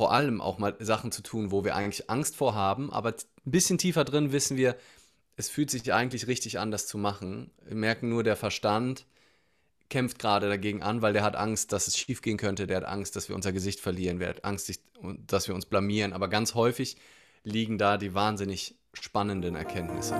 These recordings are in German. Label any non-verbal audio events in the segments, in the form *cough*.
vor allem auch mal Sachen zu tun, wo wir eigentlich Angst vor haben, aber ein bisschen tiefer drin wissen wir, es fühlt sich eigentlich richtig an, das zu machen. Wir merken nur, der Verstand kämpft gerade dagegen an, weil der hat Angst, dass es schiefgehen könnte, der hat Angst, dass wir unser Gesicht verlieren, der hat Angst, dass wir uns blamieren. Aber ganz häufig liegen da die wahnsinnig spannenden Erkenntnisse.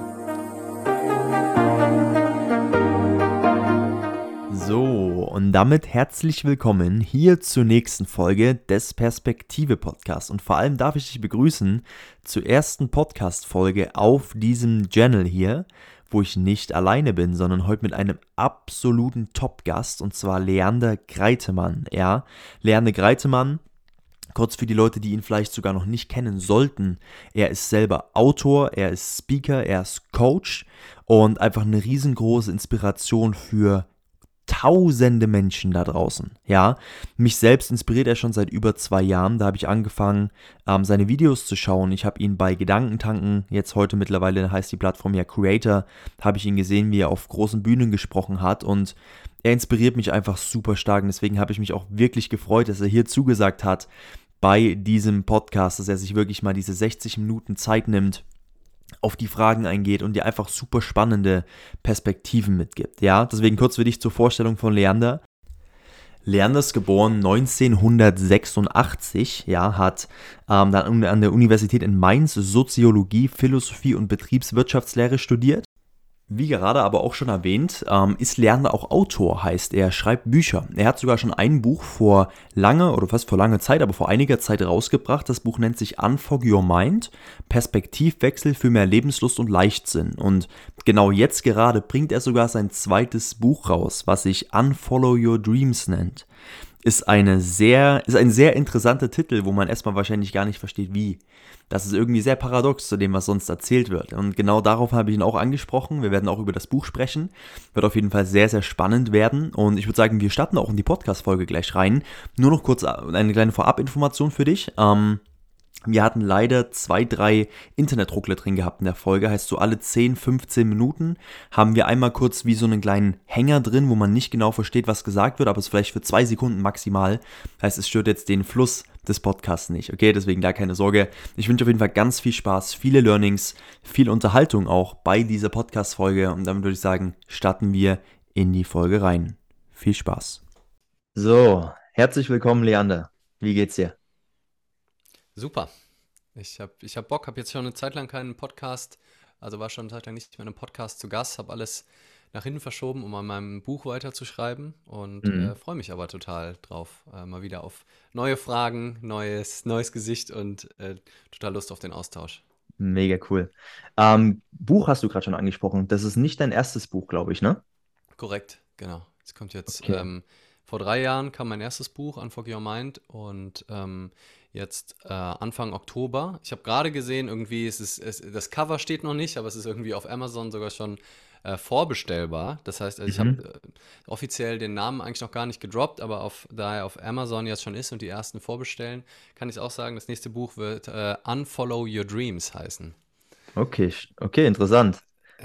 So, und damit herzlich willkommen hier zur nächsten Folge des Perspektive Podcasts. Und vor allem darf ich dich begrüßen zur ersten Podcast-Folge auf diesem Channel hier, wo ich nicht alleine bin, sondern heute mit einem absoluten Top-Gast und zwar Leander Greitemann. Ja, Leander Greitemann Kurz für die Leute, die ihn vielleicht sogar noch nicht kennen sollten. Er ist selber Autor, er ist Speaker, er ist Coach und einfach eine riesengroße Inspiration für tausende Menschen da draußen. Ja, mich selbst inspiriert er schon seit über zwei Jahren. Da habe ich angefangen, ähm, seine Videos zu schauen. Ich habe ihn bei Gedankentanken, jetzt heute mittlerweile heißt die Plattform ja Creator, habe ich ihn gesehen, wie er auf großen Bühnen gesprochen hat und er inspiriert mich einfach super stark. Und deswegen habe ich mich auch wirklich gefreut, dass er hier zugesagt hat bei diesem Podcast, dass er sich wirklich mal diese 60 Minuten Zeit nimmt auf die Fragen eingeht und dir einfach super spannende Perspektiven mitgibt. Ja, deswegen kurz für dich zur Vorstellung von Leander. Leander ist geboren 1986, ja, hat ähm, dann an der Universität in Mainz Soziologie, Philosophie und Betriebswirtschaftslehre studiert wie gerade aber auch schon erwähnt, ähm, ist Lerner auch Autor, heißt er schreibt Bücher. Er hat sogar schon ein Buch vor lange oder fast vor langer Zeit, aber vor einiger Zeit rausgebracht. Das Buch nennt sich Unfog Your Mind, Perspektivwechsel für mehr Lebenslust und Leichtsinn. Und genau jetzt gerade bringt er sogar sein zweites Buch raus, was sich Unfollow Your Dreams nennt ist eine sehr, ist ein sehr interessanter Titel, wo man erstmal wahrscheinlich gar nicht versteht, wie. Das ist irgendwie sehr paradox zu dem, was sonst erzählt wird. Und genau darauf habe ich ihn auch angesprochen. Wir werden auch über das Buch sprechen. Wird auf jeden Fall sehr, sehr spannend werden. Und ich würde sagen, wir starten auch in die Podcast-Folge gleich rein. Nur noch kurz eine kleine Vorabinformation für dich. Ähm, wir hatten leider zwei, drei Internetruckler drin gehabt in der Folge. Heißt so alle 10, 15 Minuten haben wir einmal kurz wie so einen kleinen Hänger drin, wo man nicht genau versteht, was gesagt wird, aber es vielleicht für zwei Sekunden maximal. Heißt, es stört jetzt den Fluss des Podcasts nicht. Okay, deswegen da keine Sorge. Ich wünsche auf jeden Fall ganz viel Spaß, viele Learnings, viel Unterhaltung auch bei dieser Podcast-Folge. Und damit würde ich sagen, starten wir in die Folge rein. Viel Spaß. So, herzlich willkommen, Leander. Wie geht's dir? Super. Ich habe ich hab Bock, habe jetzt schon eine Zeit lang keinen Podcast, also war schon eine Zeit lang nicht mehr in einem Podcast zu Gast, habe alles nach hinten verschoben, um an meinem Buch weiterzuschreiben und mhm. äh, freue mich aber total drauf. Äh, mal wieder auf neue Fragen, neues, neues Gesicht und äh, total Lust auf den Austausch. Mega cool. Ähm, Buch hast du gerade schon angesprochen. Das ist nicht dein erstes Buch, glaube ich, ne? Korrekt, genau. Es kommt jetzt, okay. ähm, vor drei Jahren kam mein erstes Buch, Unforg Your Mind, und ähm, jetzt äh, Anfang Oktober. Ich habe gerade gesehen, irgendwie ist es, es, das Cover steht noch nicht, aber es ist irgendwie auf Amazon sogar schon äh, vorbestellbar. Das heißt, also ich habe äh, offiziell den Namen eigentlich noch gar nicht gedroppt, aber auf, da er auf Amazon jetzt schon ist und die ersten vorbestellen, kann ich auch sagen, das nächste Buch wird äh, Unfollow Your Dreams heißen. Okay, okay, interessant.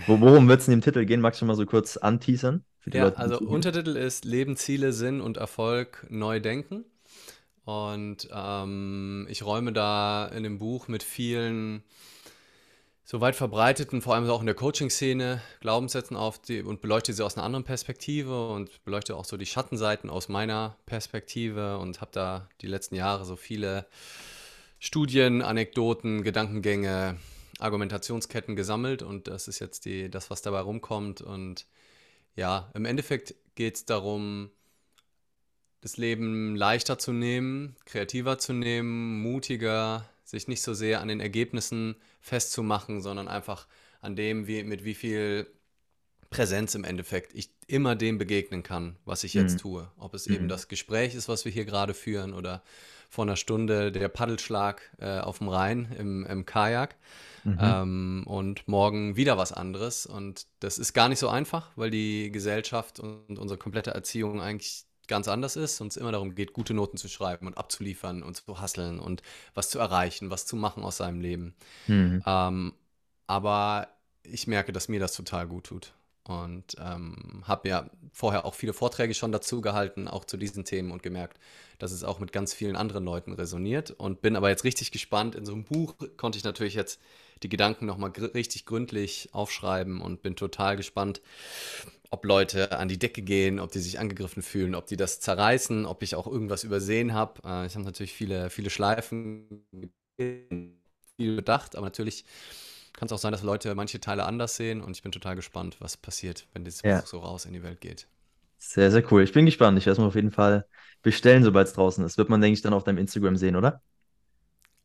Worum wird es in dem Titel gehen? Magst du mal so kurz anteasern? ja, Leute, also Untertitel ist Leben, Ziele, Sinn und Erfolg neu denken. Und ähm, ich räume da in dem Buch mit vielen so weit verbreiteten, vor allem auch in der Coaching-Szene, Glaubenssätzen auf die und beleuchte sie aus einer anderen Perspektive und beleuchte auch so die Schattenseiten aus meiner Perspektive und habe da die letzten Jahre so viele Studien, Anekdoten, Gedankengänge, Argumentationsketten gesammelt und das ist jetzt die, das, was dabei rumkommt. Und ja, im Endeffekt geht es darum, das Leben leichter zu nehmen, kreativer zu nehmen, mutiger, sich nicht so sehr an den Ergebnissen festzumachen, sondern einfach an dem, wie, mit wie viel Präsenz im Endeffekt ich immer dem begegnen kann, was ich jetzt mhm. tue. Ob es mhm. eben das Gespräch ist, was wir hier gerade führen, oder vor einer Stunde der Paddelschlag äh, auf dem Rhein im, im Kajak. Mhm. Ähm, und morgen wieder was anderes. Und das ist gar nicht so einfach, weil die Gesellschaft und unsere komplette Erziehung eigentlich ganz anders ist und es immer darum geht, gute Noten zu schreiben und abzuliefern und zu hasseln und was zu erreichen, was zu machen aus seinem Leben. Mhm. Ähm, aber ich merke, dass mir das total gut tut. und ähm, habe ja vorher auch viele Vorträge schon dazu gehalten, auch zu diesen Themen und gemerkt, dass es auch mit ganz vielen anderen Leuten resoniert und bin aber jetzt richtig gespannt. In so einem Buch konnte ich natürlich jetzt die Gedanken nochmal gr richtig gründlich aufschreiben und bin total gespannt, ob Leute an die Decke gehen, ob die sich angegriffen fühlen, ob die das zerreißen, ob ich auch irgendwas übersehen habe. Äh, ich habe natürlich viele, viele Schleifen, viel bedacht, aber natürlich kann es auch sein, dass Leute manche Teile anders sehen und ich bin total gespannt, was passiert, wenn dieses Ja. Buch so raus in die Welt geht. Sehr, sehr cool. Ich bin gespannt. Ich werde es mir auf jeden Fall bestellen, sobald es draußen ist. Wird man, denke ich, dann auf deinem Instagram sehen, oder?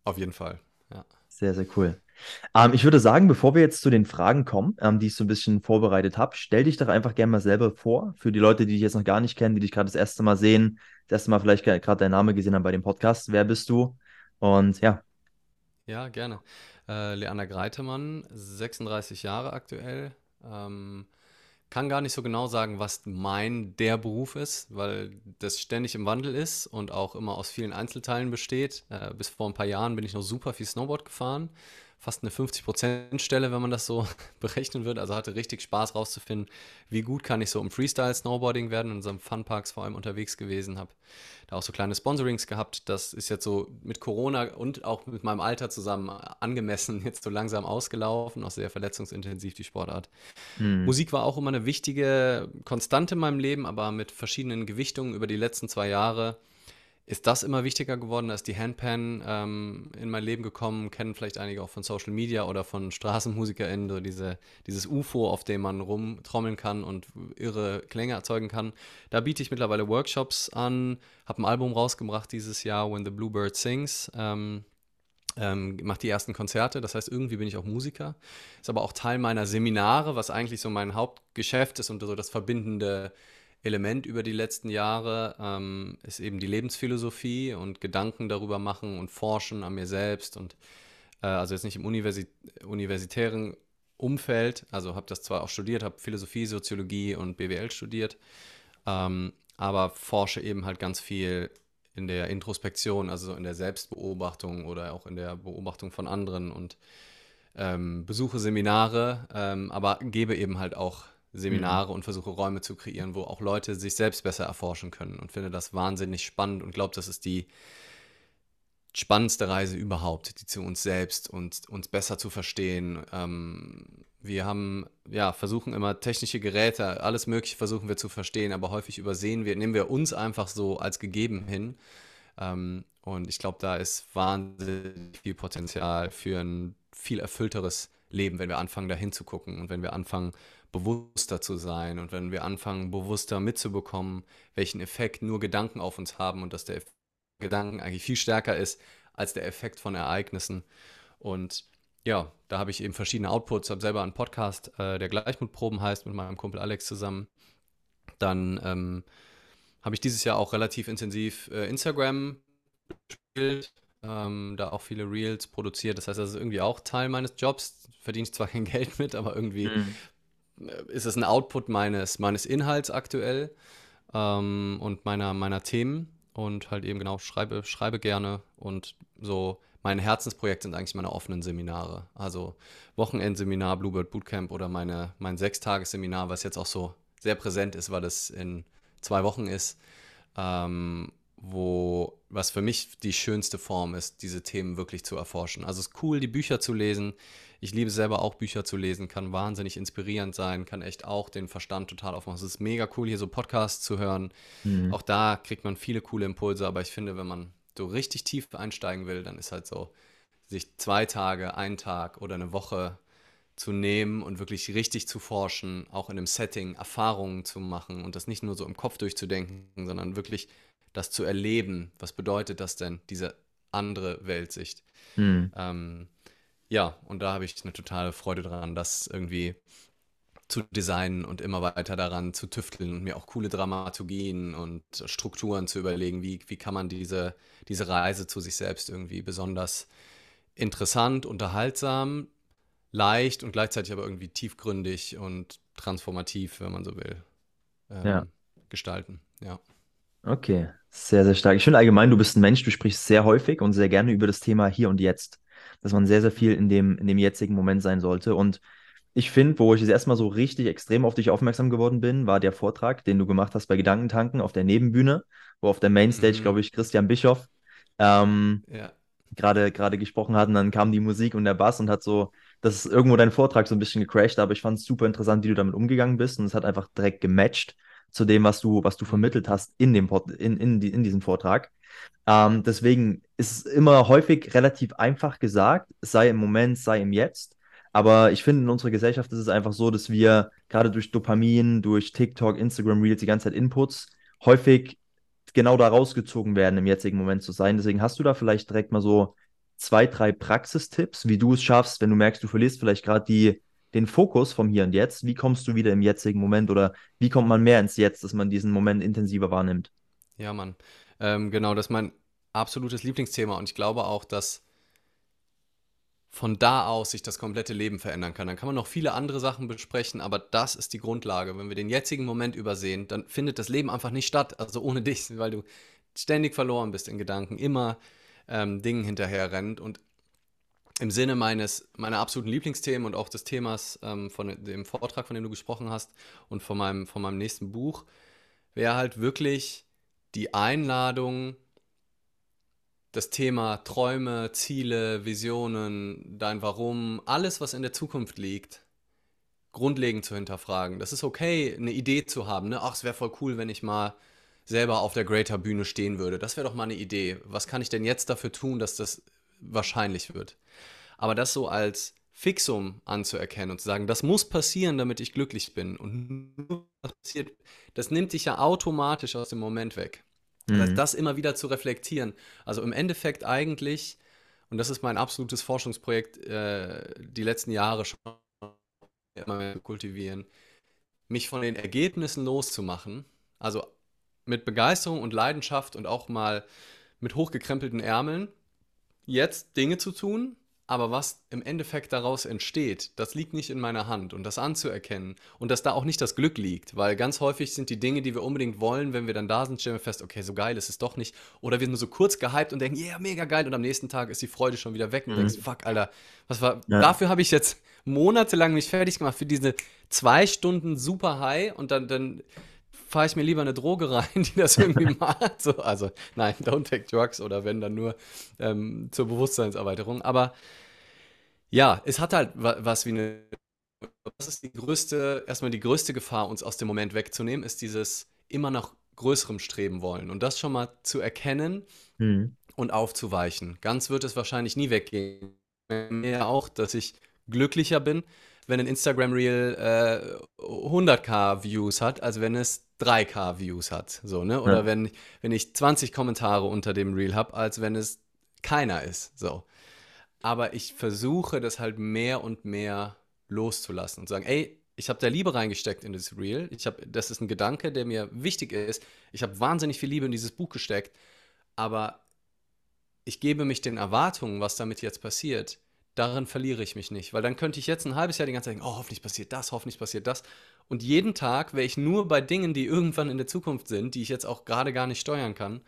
Auf jeden Fall, ja. Sehr, sehr cool. Ähm, ich würde sagen, bevor wir jetzt zu den Fragen kommen, ähm, die ich so ein bisschen vorbereitet habe, stell dich doch einfach gerne mal selber vor, für die Leute, die dich jetzt noch gar nicht kennen, die dich gerade das erste Mal sehen, das erste Mal vielleicht gerade deinen Namen gesehen haben bei dem Podcast. Wer bist du? Und ja, Ja, gerne. Äh, Leander Greitemann, 36 Jahre aktuell. Ähm, kann gar nicht so genau sagen, was mein der Beruf ist, weil das ständig im Wandel ist und auch immer aus vielen Einzelteilen besteht. Äh, bis vor ein paar Jahren bin ich noch super viel Snowboard gefahren. Fast eine 50%-Stelle, wenn man das so *laughs* berechnen würde. Also hatte richtig Spaß rauszufinden, wie gut kann ich so im Freestyle-Snowboarding werden. In unserem Funparks vor allem unterwegs gewesen, habe da auch so kleine Sponsorings gehabt. Das ist jetzt so mit Corona und auch mit meinem Alter zusammen angemessen *laughs* jetzt so langsam ausgelaufen, auch sehr verletzungsintensiv die Sportart. hm, Musik war auch immer eine wichtige Konstante in meinem Leben, aber mit verschiedenen Gewichtungen über die letzten zwei Jahre ist das immer wichtiger geworden. Da ist die Handpan ähm, in mein Leben gekommen, kennen vielleicht einige auch von Social Media oder von StraßenmusikerInnen, so diese, dieses UFO, auf dem man rumtrommeln kann und irre Klänge erzeugen kann. Da biete ich mittlerweile Workshops an, habe ein Album rausgebracht dieses Jahr, When the Bluebird Sings. Ähm, ähm, mache die ersten Konzerte, das heißt, irgendwie bin ich auch Musiker. Ist aber auch Teil meiner Seminare, was eigentlich so mein Hauptgeschäft ist und so das verbindende Element über die letzten Jahre, ähm, ist eben die Lebensphilosophie und Gedanken darüber machen und forschen an mir selbst und äh, also jetzt nicht im Universi universitären Umfeld, also habe das zwar auch studiert, habe Philosophie, Soziologie und BWL studiert, ähm, aber forsche eben halt ganz viel in der Introspektion, also so in der Selbstbeobachtung oder auch in der Beobachtung von anderen und ähm, besuche Seminare, ähm, aber gebe eben halt auch Seminare und versuche Räume zu kreieren, wo auch Leute sich selbst besser erforschen können und finde das wahnsinnig spannend und glaube, das ist die spannendste Reise überhaupt, die zu uns selbst und uns besser zu verstehen. Ähm, wir haben, ja, versuchen immer technische Geräte, alles Mögliche versuchen wir zu verstehen, aber häufig übersehen wir, nehmen wir uns einfach so als gegeben hin. Ähm, und ich glaube, da ist wahnsinnig viel Potenzial für ein viel erfüllteres Leben, wenn wir anfangen, da hinzugucken und wenn wir anfangen, bewusster zu sein und wenn wir anfangen, bewusster mitzubekommen, welchen Effekt nur Gedanken auf uns haben und dass der Effekt Gedanken eigentlich viel stärker ist als der Effekt von Ereignissen. Und ja, da habe ich eben verschiedene Outputs, habe selber einen Podcast, äh, der Gleichmutproben heißt, mit meinem Kumpel Alex zusammen. Dann ähm, habe ich dieses Jahr auch relativ intensiv äh, Instagram gespielt, ähm, da auch viele Reels produziert. Das heißt, das ist irgendwie auch Teil meines Jobs. Verdiene ich zwar kein *laughs* Geld mit, aber irgendwie hm, äh, ist es ein Output meines, meines Inhalts aktuell ähm, und meiner, meiner Themen. Und halt eben genau, schreibe, schreibe gerne und so. Mein Herzensprojekt sind eigentlich meine offenen Seminare. Also Wochenendseminar, Bluebird Bootcamp oder meine, mein Sechstagesseminar, was jetzt auch so sehr präsent ist, weil es in zwei Wochen ist ähm, wo, was für mich die schönste Form ist, diese Themen wirklich zu erforschen. Also es ist cool, die Bücher zu lesen. Ich liebe selber auch Bücher zu lesen, kann wahnsinnig inspirierend sein, kann echt auch den Verstand total aufmachen. Es ist mega cool, hier so Podcasts zu hören. hm, Auch da kriegt man viele coole Impulse, aber ich finde, wenn man so richtig tief einsteigen will, dann ist halt so, sich zwei Tage, einen Tag oder eine Woche zu nehmen und wirklich richtig zu forschen, auch in einem Setting Erfahrungen zu machen und das nicht nur so im Kopf durchzudenken, sondern wirklich das zu erleben. Was bedeutet das denn, diese andere Weltsicht? hm. Ähm, ja, und da habe ich eine totale Freude dran, das irgendwie zu designen und immer weiter daran zu tüfteln und mir auch coole Dramaturgien und Strukturen zu überlegen, wie, wie kann man diese, diese Reise zu sich selbst irgendwie besonders interessant, unterhaltsam, leicht und gleichzeitig aber irgendwie tiefgründig und transformativ, wenn man so will, Ja. ähm, gestalten. Ja. Okay, sehr, sehr stark. Ich finde allgemein, du bist ein Mensch, du sprichst sehr häufig und sehr gerne über das Thema hier und jetzt, dass man sehr, sehr viel in dem, in dem jetzigen Moment sein sollte. Und ich finde, wo ich das erstmal so richtig extrem auf dich aufmerksam geworden bin, war der Vortrag, den du gemacht hast bei Gedankentanken auf der Nebenbühne, wo auf der Mainstage, Mhm. glaube ich, Christian Bischoff ähm, Ja. gerade gerade gesprochen hat und dann kam die Musik und der Bass und hat so, das ist irgendwo dein Vortrag so ein bisschen gecrashed, aber ich fand es super interessant, wie du damit umgegangen bist und es hat einfach direkt gematcht zu dem, was du, was du vermittelt hast in dem Pod, in, in, in diesem Vortrag. Ähm, deswegen ist immer häufig relativ einfach gesagt, sei im Moment, sei im Jetzt. Aber ich finde, in unserer Gesellschaft ist es einfach so, dass wir gerade durch Dopamin, durch TikTok, Instagram Reels, die ganze Zeit Inputs, häufig genau da rausgezogen werden, im jetzigen Moment zu sein. Deswegen hast du da vielleicht direkt mal so zwei, drei Praxistipps, wie du es schaffst, wenn du merkst, du verlierst vielleicht gerade den Fokus vom Hier und Jetzt. Wie kommst du wieder im jetzigen Moment oder wie kommt man mehr ins Jetzt, dass man diesen Moment intensiver wahrnimmt? Ja, Mann. Ähm, genau, das ist mein absolutes Lieblingsthema und ich glaube auch, dass von da aus sich das komplette Leben verändern kann. Dann kann man noch viele andere Sachen besprechen, aber das ist die Grundlage. Wenn wir den jetzigen Moment übersehen, dann findet das Leben einfach nicht statt, also ohne *laughs* dich, weil du ständig verloren bist in Gedanken, immer ähm, Dingen hinterher rennt und im Sinne meines, meiner absoluten Lieblingsthemen und auch des Themas ähm, von dem Vortrag, von dem du gesprochen hast und von meinem, von meinem nächsten Buch, wäre halt wirklich die Einladung, das Thema Träume, Ziele, Visionen, dein Warum, alles, was in der Zukunft liegt, grundlegend zu hinterfragen. Das ist okay, eine Idee zu haben. Ne? Ach, es wäre voll cool, wenn ich mal selber auf der Greater Bühne stehen würde. Das wäre doch mal eine Idee. Was kann ich denn jetzt dafür tun, dass das wahrscheinlich wird? Aber das so als Fixum anzuerkennen und zu sagen, das muss passieren, damit ich glücklich bin. Und nur passiert, das nimmt dich ja automatisch aus dem Moment weg. Das heißt, Mhm. das immer wieder zu reflektieren. Also im Endeffekt eigentlich, und das ist mein absolutes Forschungsprojekt, äh, die letzten Jahre schon immer mehr zu kultivieren, mich von den Ergebnissen loszumachen. Also mit Begeisterung und Leidenschaft und auch mal mit hochgekrempelten Ärmeln jetzt Dinge zu tun, aber was im Endeffekt daraus entsteht, das liegt nicht in meiner Hand und das anzuerkennen und dass da auch nicht das Glück liegt, weil ganz häufig sind die Dinge, die wir unbedingt wollen, wenn wir dann da sind, stellen wir fest, okay, so geil ist es doch nicht oder wir sind nur so kurz gehypt und denken, yeah, mega geil und am nächsten Tag ist die Freude schon wieder weg und Mhm. denkst, fuck, Alter, was war, Ja. dafür habe ich jetzt monatelang mich fertig gemacht für diese zwei Stunden super High und dann, dann fahre ich mir lieber eine Droge rein, *laughs* die das irgendwie macht. So, also nein, don't take drugs oder wenn dann nur ähm, zur Bewusstseinserweiterung. Aber ja, es hat halt wa- was wie eine. Das ist die größte, erstmal die größte Gefahr, uns aus dem Moment wegzunehmen, ist dieses immer nach größerem Streben wollen. Und das schon mal zu erkennen Mhm. und aufzuweichen. Ganz wird es wahrscheinlich nie weggehen. Mehr auch, dass ich glücklicher bin, wenn ein Instagram-Reel äh, 100k Views hat, als wenn es 3k Views hat. So, ne? Oder Ja. wenn, wenn ich 20 Kommentare unter dem Reel habe, als wenn es keiner ist. So. Aber ich versuche das halt mehr und mehr loszulassen und sagen, ey, ich habe da Liebe reingesteckt in das Reel. Ich hab, das ist ein Gedanke, der mir wichtig ist. Ich habe wahnsinnig viel Liebe in dieses Buch gesteckt, aber ich gebe mich den Erwartungen, was damit jetzt passiert. Darin verliere ich mich nicht, weil dann könnte ich jetzt ein halbes Jahr die ganze Zeit denken, oh, hoffentlich passiert das, hoffentlich passiert das. Und jeden Tag wäre ich nur bei Dingen, die irgendwann in der Zukunft sind, die ich jetzt auch gerade gar nicht steuern kann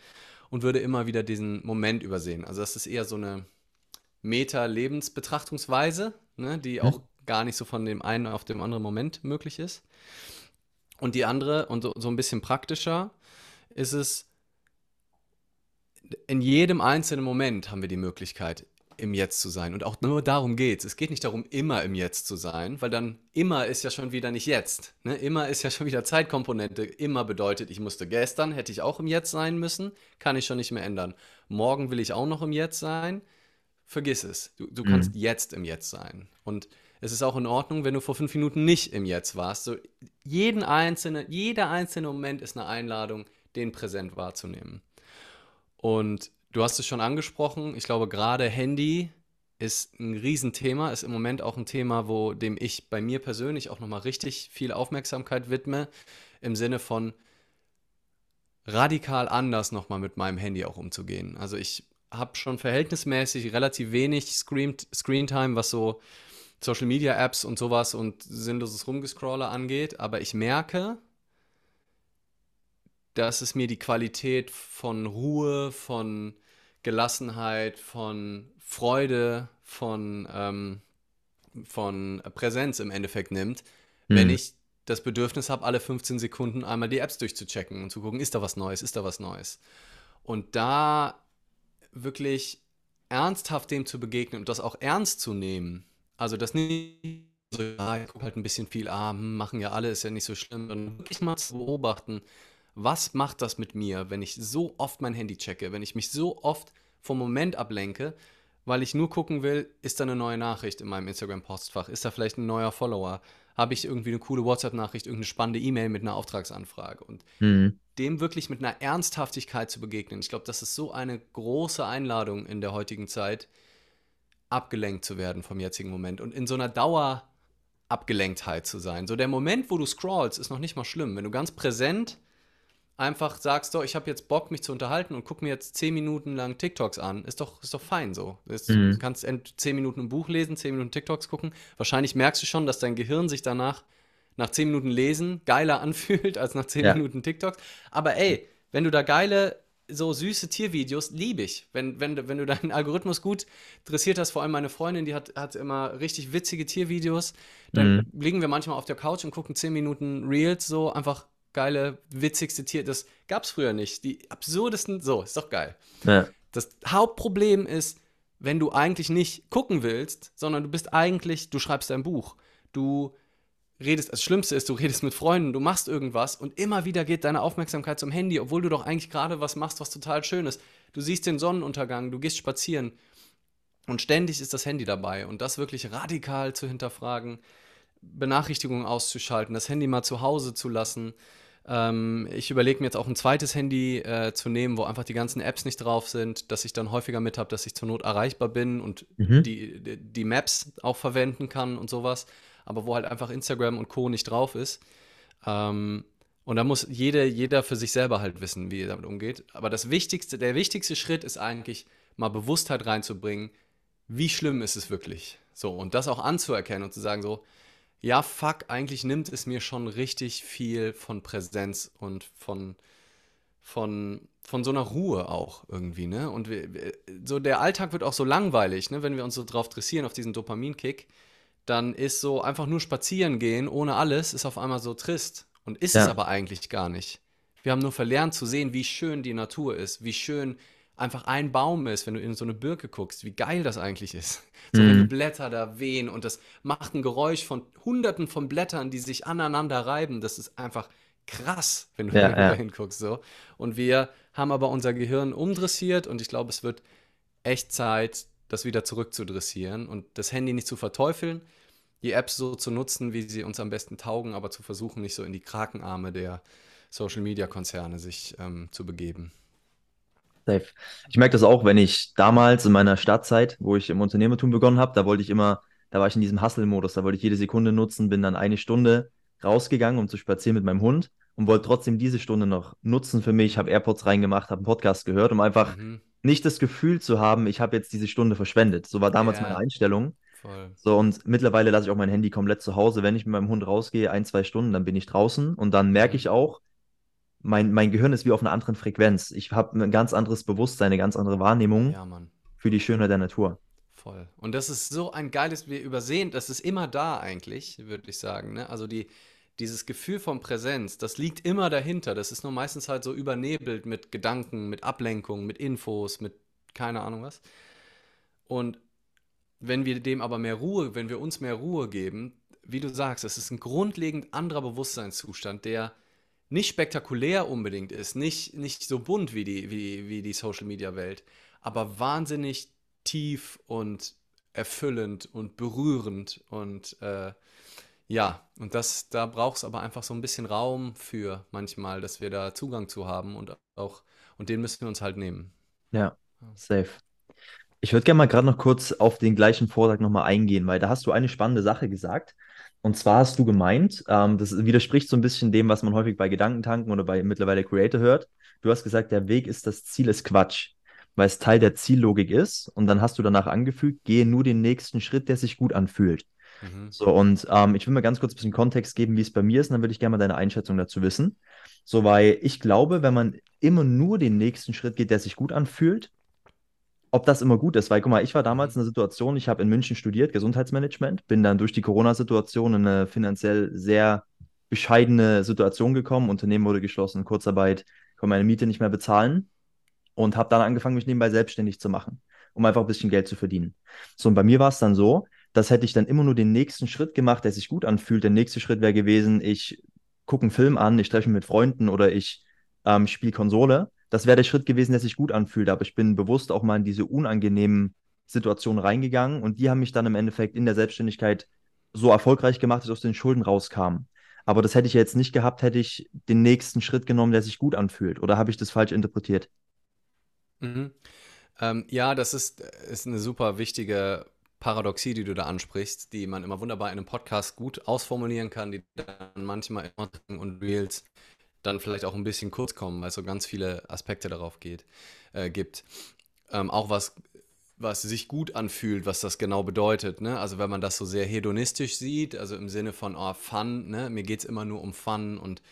und würde immer wieder diesen Moment übersehen. Also das ist eher so eine Meta-Lebensbetrachtungsweise, ne, die Mhm. auch gar nicht so von dem einen auf dem anderen Moment möglich ist. Und die andere, und so, so ein bisschen praktischer, ist es, in jedem einzelnen Moment haben wir die Möglichkeit, im Jetzt zu sein. Und auch nur darum geht es. Es geht nicht darum, immer im Jetzt zu sein, weil dann immer ist ja schon wieder nicht jetzt. Ne? Immer ist ja schon wieder Zeitkomponente. Immer bedeutet, ich musste gestern, hätte ich auch im Jetzt sein müssen, kann ich schon nicht mehr ändern. Morgen will ich auch noch im Jetzt sein. Vergiss es. Du, du kannst Mhm. jetzt im Jetzt sein. Und es ist auch in Ordnung, wenn du vor fünf Minuten nicht im Jetzt warst. So, jeden einzelne, jeder einzelne Moment ist eine Einladung, den präsent wahrzunehmen. Und du hast es schon angesprochen, ich glaube, gerade Handy ist ein Riesenthema, ist im Moment auch ein Thema, wo dem ich bei mir persönlich auch nochmal richtig viel Aufmerksamkeit widme, im Sinne von radikal anders nochmal mit meinem Handy auch umzugehen. Also ich habe schon verhältnismäßig relativ wenig Screen, Screentime, was so Social Media Apps und sowas und sinnloses Rumgescroller angeht, aber ich merke, dass es mir die Qualität von Ruhe, von Gelassenheit, von Freude, von ähm, von Präsenz im Endeffekt nimmt, mhm. wenn ich das Bedürfnis habe, alle 15 Sekunden einmal die Apps durchzuchecken und zu gucken, ist da was Neues, ist da was Neues. Und da wirklich ernsthaft dem zu begegnen und das auch ernst zu nehmen. Also das nicht so, ja, ich gucke halt ein bisschen viel, ah, hm, machen ja alle, ist ja nicht so schlimm. Und wirklich mal zu beobachten, was macht das mit mir, wenn ich so oft mein Handy checke, wenn ich mich so oft vom Moment ablenke, weil ich nur gucken will, ist da eine neue Nachricht in meinem Instagram-Postfach, ist da vielleicht ein neuer Follower, habe ich irgendwie eine coole WhatsApp-Nachricht, irgendeine spannende E-Mail mit einer Auftragsanfrage. Und mhm. dem wirklich mit einer Ernsthaftigkeit zu begegnen, ich glaube, das ist so eine große Einladung in der heutigen Zeit, abgelenkt zu werden vom jetzigen Moment und in so einer Dauerabgelenktheit zu sein. So der Moment, wo du scrollst, ist noch nicht mal schlimm. Wenn du ganz präsent einfach sagst, doch, ich habe jetzt Bock, mich zu unterhalten und guck mir jetzt zehn Minuten lang TikToks an, ist doch, ist doch fein so. Ist, mhm. Du kannst zehn Minuten ein Buch lesen, zehn Minuten TikToks gucken. Wahrscheinlich merkst du schon, dass dein Gehirn sich danach nach zehn Minuten Lesen geiler *laughs* anfühlt als nach zehn ja. Minuten TikToks. Aber ey, wenn du da geile, so süße Tiervideos, liebe ich. Wenn, wenn, wenn du deinen Algorithmus gut dressiert hast, vor allem meine Freundin, die hat, hat immer richtig witzige Tiervideos, dann mhm. liegen wir manchmal auf der Couch und gucken zehn Minuten Reels, so einfach geile, witzigste Tier. Das gab es früher nicht. Die absurdesten, so, ist doch geil. Ja. Das Hauptproblem ist, wenn du eigentlich nicht gucken willst, sondern du bist eigentlich, du schreibst dein Buch. Du redest, das Schlimmste ist, du redest mit Freunden, du machst irgendwas und immer wieder geht deine Aufmerksamkeit zum Handy, obwohl du doch eigentlich gerade was machst, was total schön ist. Du siehst den Sonnenuntergang, du gehst spazieren und ständig ist das Handy dabei und das wirklich radikal zu hinterfragen, Benachrichtigungen auszuschalten, das Handy mal zu Hause zu lassen, ähm, ich überlege mir jetzt auch ein zweites Handy äh, zu nehmen, wo einfach die ganzen Apps nicht drauf sind, dass ich dann häufiger mit habe, dass ich zur Not erreichbar bin und mhm. die, die, Maps auch verwenden kann und sowas, aber wo halt einfach Instagram und Co. nicht drauf ist. Ähm, und da muss jede, jeder für sich selber halt wissen, wie er damit umgeht. Aber das wichtigste, der wichtigste Schritt ist eigentlich, mal Bewusstheit reinzubringen, wie schlimm ist es wirklich. So, und das auch anzuerkennen und zu sagen, so, ja, fuck, eigentlich nimmt es mir schon richtig viel von Präsenz und von, von, von so einer Ruhe auch irgendwie, ne? Und wir, so der Alltag wird auch so langweilig, ne? Wenn wir uns so drauf dressieren, auf diesen Dopaminkick, dann ist so einfach nur spazieren gehen ohne alles, ist auf einmal so trist. Und ist ja. es aber eigentlich gar nicht. Wir haben nur verlernt zu sehen, wie schön die Natur ist, wie schön einfach ein Baum ist, wenn du in so eine Birke guckst, wie geil das eigentlich ist. So, mhm. wenn die Blätter da wehen und das macht ein Geräusch von hunderten von Blättern, die sich aneinander reiben. Das ist einfach krass, wenn du ja, da ja. hinguckst. So. Und wir haben aber unser Gehirn umdressiert und ich glaube, es wird echt Zeit, das wieder zurückzudressieren und das Handy nicht zu verteufeln, die Apps so zu nutzen, wie sie uns am besten taugen, aber zu versuchen, nicht so in die Krakenarme der Social-Media-Konzerne sich ähm, zu begeben. Safe. Ich merke das auch, wenn ich damals in meiner Startzeit, wo ich im Unternehmertum begonnen habe, da wollte ich immer, da war ich in diesem Hustle-Modus, da wollte ich jede Sekunde nutzen, bin dann eine Stunde rausgegangen, um zu spazieren mit meinem Hund und wollte trotzdem diese Stunde noch nutzen für mich, habe AirPods reingemacht, habe einen Podcast gehört, um einfach mhm. nicht das Gefühl zu haben, ich habe jetzt diese Stunde verschwendet. So war damals ja. meine Einstellung. Voll. So, und mittlerweile lasse ich auch mein Handy komplett zu Hause. Wenn ich mit meinem Hund rausgehe, ein, zwei Stunden, dann bin ich draußen und dann merke mhm. ich auch, mein, mein Gehirn ist wie auf einer anderen Frequenz. Ich habe ein ganz anderes Bewusstsein, eine ganz andere Wahrnehmung ja, für die Schönheit der Natur. Voll. Und das ist so ein geiles, wir übersehen, das ist immer da eigentlich, würde ich sagen. Ne? Also die, dieses Gefühl von Präsenz, das liegt immer dahinter. Das ist nur meistens halt so übernebelt mit Gedanken, mit Ablenkungen, mit Infos, mit keine Ahnung was. Und wenn wir dem aber mehr Ruhe, wenn wir uns mehr Ruhe geben, wie du sagst, es ist ein grundlegend anderer Bewusstseinszustand, der nicht spektakulär unbedingt ist, nicht, nicht so bunt wie die, wie, wie die Social-Media-Welt, aber wahnsinnig tief und erfüllend und berührend und äh, ja, und das, da braucht es aber einfach so ein bisschen Raum für manchmal, dass wir da Zugang zu haben und auch, und den müssen wir uns halt nehmen. Ja, safe. Ich würde gerne mal gerade noch kurz auf den gleichen Vortrag nochmal eingehen, weil da hast du eine spannende Sache gesagt. Und zwar hast du gemeint, ähm, das widerspricht so ein bisschen dem, was man häufig bei Gedankentanken oder bei mittlerweile Creator hört. Du hast gesagt, der Weg ist das Ziel, ist Quatsch, weil es Teil der Ziellogik ist. Und dann hast du danach angefügt, gehe nur den nächsten Schritt, der sich gut anfühlt. Mhm. So, und ähm, ich will mal ganz kurz ein bisschen Kontext geben, wie es bei mir ist, und dann würde ich gerne mal deine Einschätzung dazu wissen. So, weil ich glaube, wenn man immer nur den nächsten Schritt geht, der sich gut anfühlt, ob das immer gut ist, weil guck mal, ich war damals in einer Situation, ich habe in München studiert, Gesundheitsmanagement, bin dann durch die Corona-Situation in eine finanziell sehr bescheidene Situation gekommen, Unternehmen wurde geschlossen, Kurzarbeit, konnte meine Miete nicht mehr bezahlen und habe dann angefangen, mich nebenbei selbstständig zu machen, um einfach ein bisschen Geld zu verdienen. So, und bei mir war es dann so, dass hätte ich dann immer nur den nächsten Schritt gemacht, der sich gut anfühlt. Der nächste Schritt wäre gewesen, ich gucke einen Film an, ich treffe mich mit Freunden oder ich ähm, spiele Konsole das wäre der Schritt gewesen, der sich gut anfühlt. Aber ich bin bewusst auch mal in diese unangenehmen Situationen reingegangen und die haben mich dann im Endeffekt in der Selbstständigkeit so erfolgreich gemacht, dass ich aus den Schulden rauskam. Aber das hätte ich jetzt nicht gehabt, hätte ich den nächsten Schritt genommen, der sich gut anfühlt. Oder habe ich das falsch interpretiert? Mhm. Ähm, ja, das ist, ist eine super wichtige Paradoxie, die du da ansprichst, die man immer wunderbar in einem Podcast gut ausformulieren kann, die dann manchmal und Reels dann vielleicht auch ein bisschen kurz kommen, weil es so ganz viele Aspekte darauf geht, äh, gibt. Ähm, auch was, was sich gut anfühlt, was das genau bedeutet. Ne? Also wenn man das so sehr hedonistisch sieht, also im Sinne von oh, Fun, ne? mir geht es immer nur um Fun und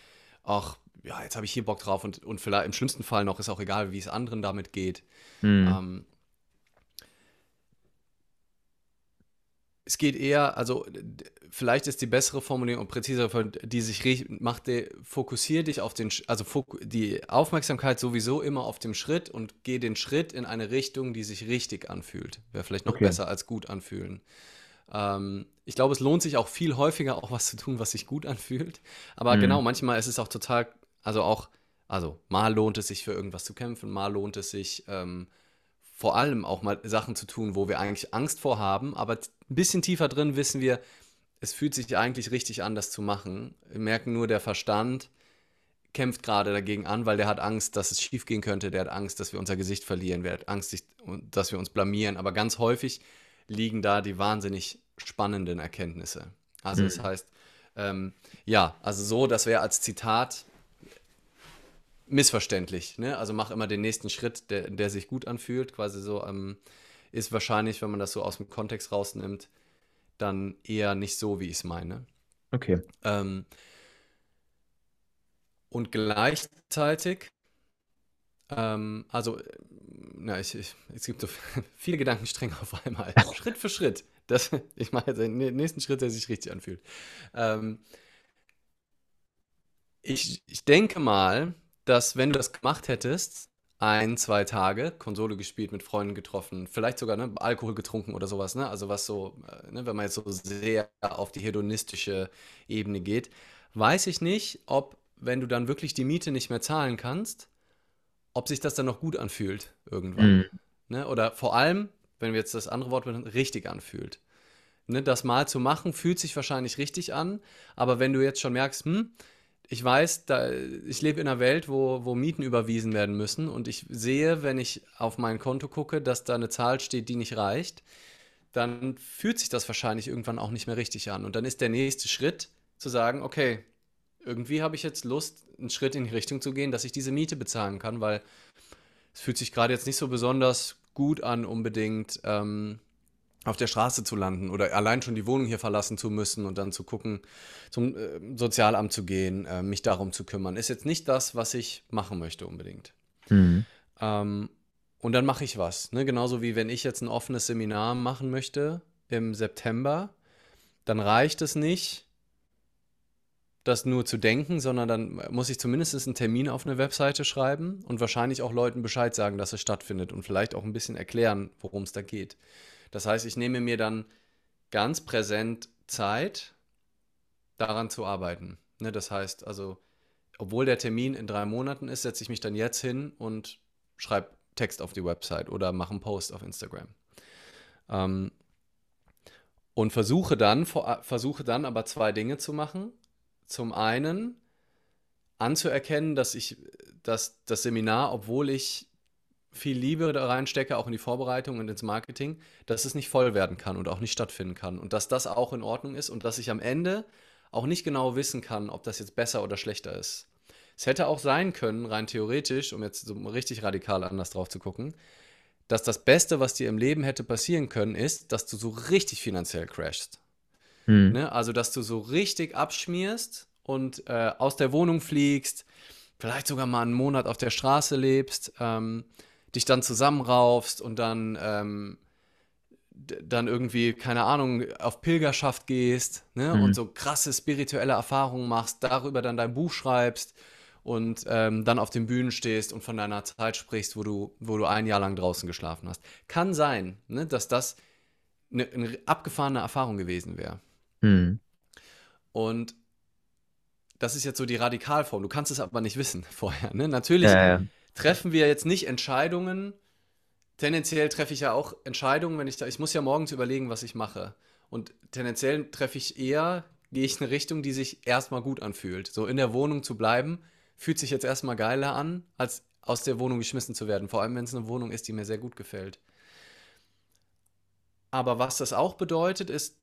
auch, ja, jetzt habe ich hier Bock drauf und, und vielleicht im schlimmsten Fall noch ist auch egal, wie es anderen damit geht. Mhm. Ähm, es geht eher, also vielleicht ist die bessere Formulierung und präzisere, die sich macht, fokussiere dich auf den, also die Aufmerksamkeit sowieso immer auf dem Schritt und geh den Schritt in eine Richtung, die sich richtig anfühlt. Wäre vielleicht noch okay. besser als gut anfühlen. Ähm, ich glaube, es lohnt sich auch viel häufiger auch was zu tun, was sich gut anfühlt. Aber mhm. genau, manchmal ist es auch total, also auch, also mal lohnt es sich für irgendwas zu kämpfen, mal lohnt es sich, ähm, vor allem auch mal Sachen zu tun, wo wir eigentlich Angst vor haben, aber ein bisschen tiefer drin wissen wir, es fühlt sich eigentlich richtig an, das zu machen. Wir merken nur, der Verstand kämpft gerade dagegen an, weil der hat Angst, dass es schiefgehen könnte, der hat Angst, dass wir unser Gesicht verlieren, der hat Angst, dass wir uns blamieren. Aber ganz häufig liegen da die wahnsinnig spannenden Erkenntnisse. Also mhm. das heißt, ähm, ja, also so, das wäre als Zitat missverständlich. Ne? Also mach immer den nächsten Schritt, der, der sich gut anfühlt. Quasi so ähm, ist wahrscheinlich, wenn man das so aus dem Kontext rausnimmt, dann eher nicht so, wie ich es meine. Okay. Ähm, und gleichzeitig, ähm, also, na, ich, ich, es gibt so *laughs* viele Gedankenstränge auf einmal. *laughs* Schritt für Schritt. Das, *laughs* ich mache jetzt den nächsten Schritt, der sich richtig anfühlt. Ähm, ich, ich denke mal, dass wenn du das gemacht hättest, ein, zwei Tage Konsole gespielt, mit Freunden getroffen, vielleicht sogar ne, Alkohol getrunken oder sowas, ne? Also was so, äh, ne, wenn man jetzt so sehr auf die hedonistische Ebene geht, weiß ich nicht, ob, wenn du dann wirklich die Miete nicht mehr zahlen kannst, ob sich das dann noch gut anfühlt irgendwann. Mhm. Ne? Oder vor allem, wenn wir jetzt das andere Wort benutzen, richtig anfühlt. Ne? Das mal zu machen, fühlt sich wahrscheinlich richtig an, aber wenn du jetzt schon merkst, hm, ich weiß, da, ich lebe in einer Welt, wo, wo Mieten überwiesen werden müssen und ich sehe, wenn ich auf mein Konto gucke, dass da eine Zahl steht, die nicht reicht, dann fühlt sich das wahrscheinlich irgendwann auch nicht mehr richtig an. Und dann ist der nächste Schritt zu sagen, okay, irgendwie habe ich jetzt Lust, einen Schritt in die Richtung zu gehen, dass ich diese Miete bezahlen kann, weil es fühlt sich gerade jetzt nicht so besonders gut an, unbedingt ähm, auf der Straße zu landen oder allein schon die Wohnung hier verlassen zu müssen und dann zu gucken, zum äh, Sozialamt zu gehen, äh, mich darum zu kümmern, ist jetzt nicht das, was ich machen möchte unbedingt. Mhm. Ähm, und dann mache ich was. Ne? Genauso wie wenn ich jetzt ein offenes Seminar machen möchte im September, dann reicht es nicht, das nur zu denken, sondern dann muss ich zumindest einen Termin auf eine Webseite schreiben und wahrscheinlich auch Leuten Bescheid sagen, dass es stattfindet und vielleicht auch ein bisschen erklären, worum es da geht. Das heißt, ich nehme mir dann ganz präsent Zeit, daran zu arbeiten. Ne, das heißt also, obwohl der Termin in drei Monaten ist, setze ich mich dann jetzt hin und schreibe Text auf die Website oder mache einen Post auf Instagram. Ähm, und versuche dann, versuche dann aber zwei Dinge zu machen. Zum einen anzuerkennen, dass ich, dass das Seminar, obwohl ich viel Liebe da reinstecke, auch in die Vorbereitung und ins Marketing, dass es nicht voll werden kann und auch nicht stattfinden kann. Und dass das auch in Ordnung ist und dass ich am Ende auch nicht genau wissen kann, ob das jetzt besser oder schlechter ist. Es hätte auch sein können, rein theoretisch, um jetzt so richtig radikal anders drauf zu gucken, dass das Beste, was dir im Leben hätte passieren können, ist, dass du so richtig finanziell crashst. Hm. Ne? Also, dass du so richtig abschmierst und äh, aus der Wohnung fliegst, vielleicht sogar mal einen Monat auf der Straße lebst. Ähm, dich dann zusammenraufst und dann, ähm, dann irgendwie, keine Ahnung, auf Pilgerschaft gehst ne? Mhm. und so krasse spirituelle Erfahrungen machst, darüber dann dein Buch schreibst und ähm, dann auf den Bühnen stehst und von deiner Zeit sprichst, wo du, wo du ein Jahr lang draußen geschlafen hast. Kann sein, ne, dass das eine, eine abgefahrene Erfahrung gewesen wäre. Mhm. Und das ist jetzt so die Radikalform. Du kannst es aber nicht wissen *laughs* vorher. Ne? Natürlich ja, ja. Treffen wir jetzt nicht Entscheidungen. Tendenziell treffe ich ja auch Entscheidungen, wenn ich da, ich muss ja morgens überlegen, was ich mache. Und tendenziell treffe ich eher, gehe ich in eine Richtung, die sich erstmal gut anfühlt. So in der Wohnung zu bleiben, fühlt sich jetzt erstmal geiler an, als aus der Wohnung geschmissen zu werden. Vor allem, wenn es eine Wohnung ist, die mir sehr gut gefällt. Aber was das auch bedeutet, ist,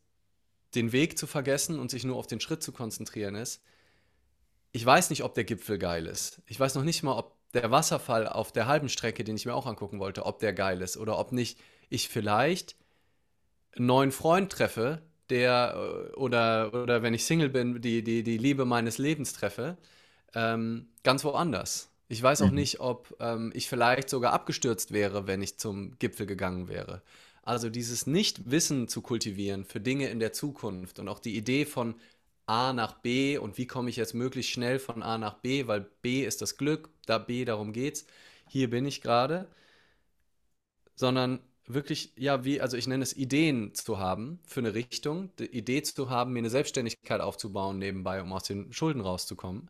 den Weg zu vergessen und sich nur auf den Schritt zu konzentrieren ist. Ich weiß nicht, ob der Gipfel geil ist. Ich weiß noch nicht mal, ob der Wasserfall auf der halben Strecke, den ich mir auch angucken wollte, ob der geil ist oder ob nicht ich vielleicht einen neuen Freund treffe, der äh, oder, oder wenn ich Single bin, die, die, die Liebe meines Lebens treffe, ähm, ganz woanders. Ich weiß auch mhm. nicht, ob ähm, ich vielleicht sogar abgestürzt wäre, wenn ich zum Gipfel gegangen wäre. Also dieses Nichtwissen zu kultivieren für Dinge in der Zukunft und auch die Idee von A nach B und wie komme ich jetzt möglichst schnell von A nach B, weil B ist das Glück, da B, darum geht's. Hier bin ich gerade. Sondern wirklich, ja, wie, also ich nenne es Ideen zu haben für eine Richtung, die Idee zu haben, mir eine Selbstständigkeit aufzubauen nebenbei, um aus den Schulden rauszukommen.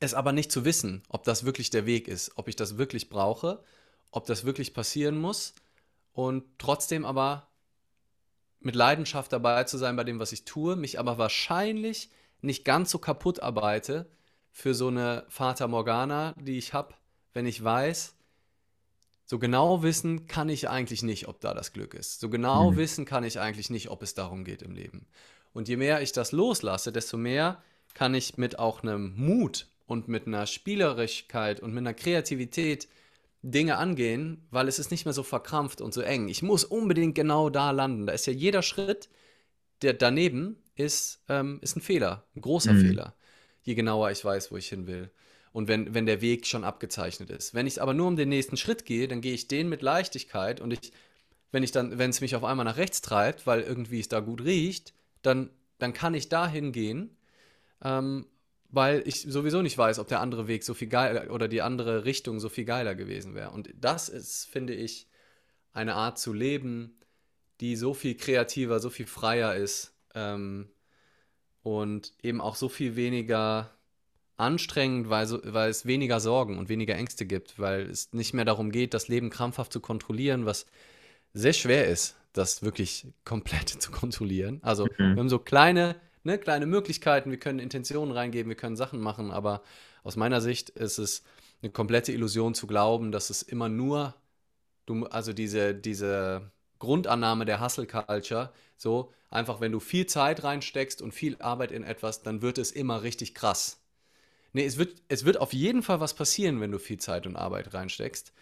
Es aber nicht zu wissen, ob das wirklich der Weg ist, ob ich das wirklich brauche, ob das wirklich passieren muss und trotzdem aber mit Leidenschaft dabei zu sein bei dem, was ich tue, mich aber wahrscheinlich nicht ganz so kaputt arbeite für so eine Fata Morgana, die ich habe, wenn ich weiß, so genau wissen kann ich eigentlich nicht, ob da das Glück ist. So genau mhm. wissen kann ich eigentlich nicht, ob es darum geht im Leben. Und je mehr ich das loslasse, desto mehr kann ich mit auch einem Mut und mit einer Spielerischkeit und mit einer Kreativität Dinge angehen, weil es ist nicht mehr so verkrampft und so eng. Ich muss unbedingt genau da landen. Da ist ja jeder Schritt, der daneben ist, ähm, ist ein Fehler, ein großer mhm. Fehler. Je genauer ich weiß, wo ich hin will. Und wenn, wenn der Weg schon abgezeichnet ist. Wenn ich aber nur um den nächsten Schritt gehe, dann gehe ich den mit Leichtigkeit und ich, wenn ich dann, wenn es mich auf einmal nach rechts treibt, weil irgendwie es da gut riecht, dann, dann kann ich dahin gehen ähm, weil ich sowieso nicht weiß, ob der andere Weg so viel geiler oder die andere Richtung so viel geiler gewesen wäre. Und das ist, finde ich, eine Art zu leben, die so viel kreativer, so viel freier ist ähm, und eben auch so viel weniger anstrengend, weil, so, weil es weniger Sorgen und weniger Ängste gibt, weil es nicht mehr darum geht, das Leben krampfhaft zu kontrollieren, was sehr schwer ist, das wirklich komplett *laughs* zu kontrollieren. Also mhm. wir haben so kleine ne, kleine Möglichkeiten, wir können Intentionen reingeben, wir können Sachen machen, aber aus meiner Sicht ist es eine komplette Illusion zu glauben, dass es immer nur, du, also diese, diese Grundannahme der Hustle Culture, so einfach, wenn du viel Zeit reinsteckst und viel Arbeit in etwas, dann wird es immer richtig krass. Nee, es wird, es wird auf jeden Fall was passieren, wenn du viel Zeit und Arbeit reinsteckst.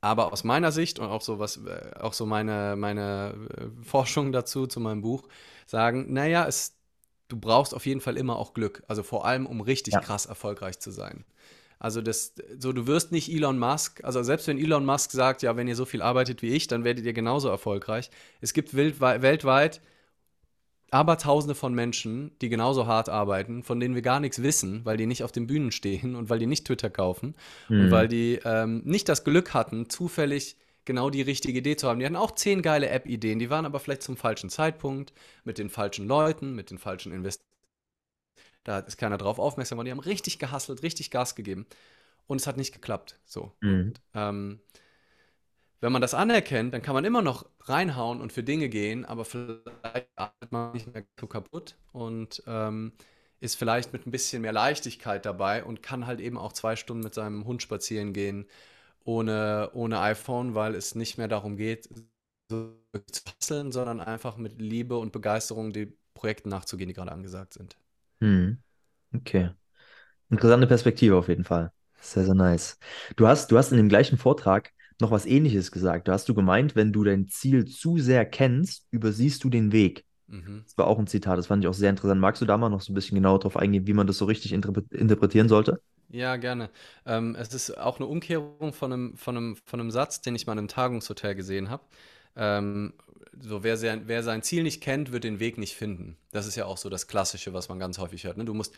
Aber aus meiner Sicht und auch so was, äh, auch so meine, meine äh, Forschung dazu, zu meinem Buch, sagen, naja, es, du brauchst auf jeden Fall immer auch Glück. Also vor allem, um richtig ja. krass erfolgreich zu sein. Also das, so du wirst nicht Elon Musk, also selbst wenn Elon Musk sagt, ja, wenn ihr so viel arbeitet wie ich, dann werdet ihr genauso erfolgreich. Es gibt weltweit Abertausende von Menschen, die genauso hart arbeiten, von denen wir gar nichts wissen, weil die nicht auf den Bühnen stehen und weil die nicht Twitter kaufen mhm. und weil die ähm, nicht das Glück hatten, zufällig genau die richtige Idee zu haben. Die hatten auch zehn geile App-Ideen, die waren aber vielleicht zum falschen Zeitpunkt, mit den falschen Leuten, mit den falschen Investoren. Da ist keiner drauf aufmerksam geworden. Die haben richtig gehasselt, richtig Gas gegeben. Und es hat nicht geklappt. So. Mhm. Und, ähm, wenn man das anerkennt, dann kann man immer noch reinhauen und für Dinge gehen, aber vielleicht arbeitet man nicht mehr so kaputt und ähm, ist vielleicht mit ein bisschen mehr Leichtigkeit dabei und kann halt eben auch zwei Stunden mit seinem Hund spazieren gehen ohne, ohne iPhone, weil es nicht mehr darum geht, zu hasseln, sondern einfach mit Liebe und Begeisterung die Projekte nachzugehen, die gerade angesagt sind. Hm. Okay. Interessante Perspektive auf jeden Fall. Sehr, sehr nice. Du hast, du hast in dem gleichen Vortrag noch was Ähnliches gesagt. Da hast du gemeint, wenn du dein Ziel zu sehr kennst, übersiehst du den Weg. Mhm. Das war auch ein Zitat, das fand ich auch sehr interessant. Magst du da mal noch so ein bisschen genauer drauf eingehen, wie man das so richtig interpretieren sollte? Ja, gerne. Ähm, es ist auch eine Umkehrung von einem, von einem, von einem Satz, den ich mal in einem Tagungshotel gesehen habe. Ähm, so, wer sein, wer sein Ziel nicht kennt, wird den Weg nicht finden. Das ist ja auch so das Klassische, was man ganz häufig hört. Ne? Du musst,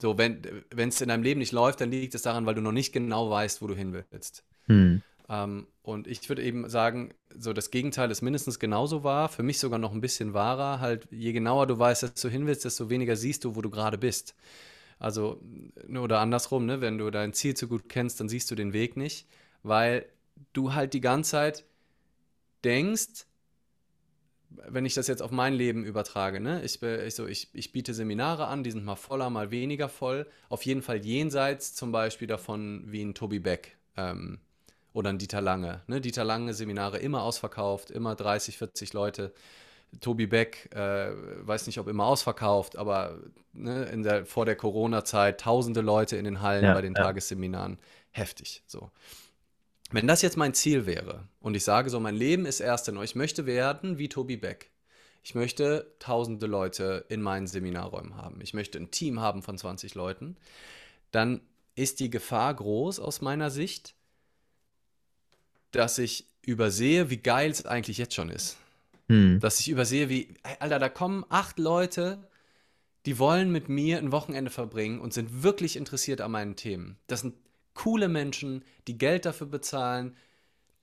so, wenn es in deinem Leben nicht läuft, dann liegt es daran, weil du noch nicht genau weißt, wo du hin willst. Hm. Ähm, und ich würde eben sagen, so das Gegenteil ist mindestens genauso wahr, für mich sogar noch ein bisschen wahrer. Halt, je genauer du weißt, dass du hin willst, desto weniger siehst du, wo du gerade bist. Also, ne, oder andersrum, ne? wenn du dein Ziel zu gut kennst, dann siehst du den Weg nicht, weil du halt die ganze Zeit denkst, wenn ich das jetzt auf mein Leben übertrage, ne? ich, ich, so, ich, ich biete Seminare an, die sind mal voller, mal weniger voll. Auf jeden Fall jenseits zum Beispiel davon wie ein Tobi Beck ähm, oder ein Dieter Lange. Ne? Dieter Lange Seminare immer ausverkauft, immer 30, 40 Leute. Tobi Beck, äh, weiß nicht, ob immer ausverkauft, aber ne, in der, vor der Corona-Zeit tausende Leute in den Hallen ja, bei den ja. Tagesseminaren. Heftig. So. Wenn das jetzt mein Ziel wäre und ich sage so, mein Leben ist erst in euch, ich möchte werden wie Tobi Beck. Ich möchte tausende Leute in meinen Seminarräumen haben. Ich möchte ein Team haben von 20 Leuten. Dann ist die Gefahr groß aus meiner Sicht, dass ich übersehe, wie geil es eigentlich jetzt schon ist. Hm. Dass ich übersehe, wie, Alter, da kommen acht Leute, die wollen mit mir ein Wochenende verbringen und sind wirklich interessiert an meinen Themen. Das sind coole Menschen, die Geld dafür bezahlen,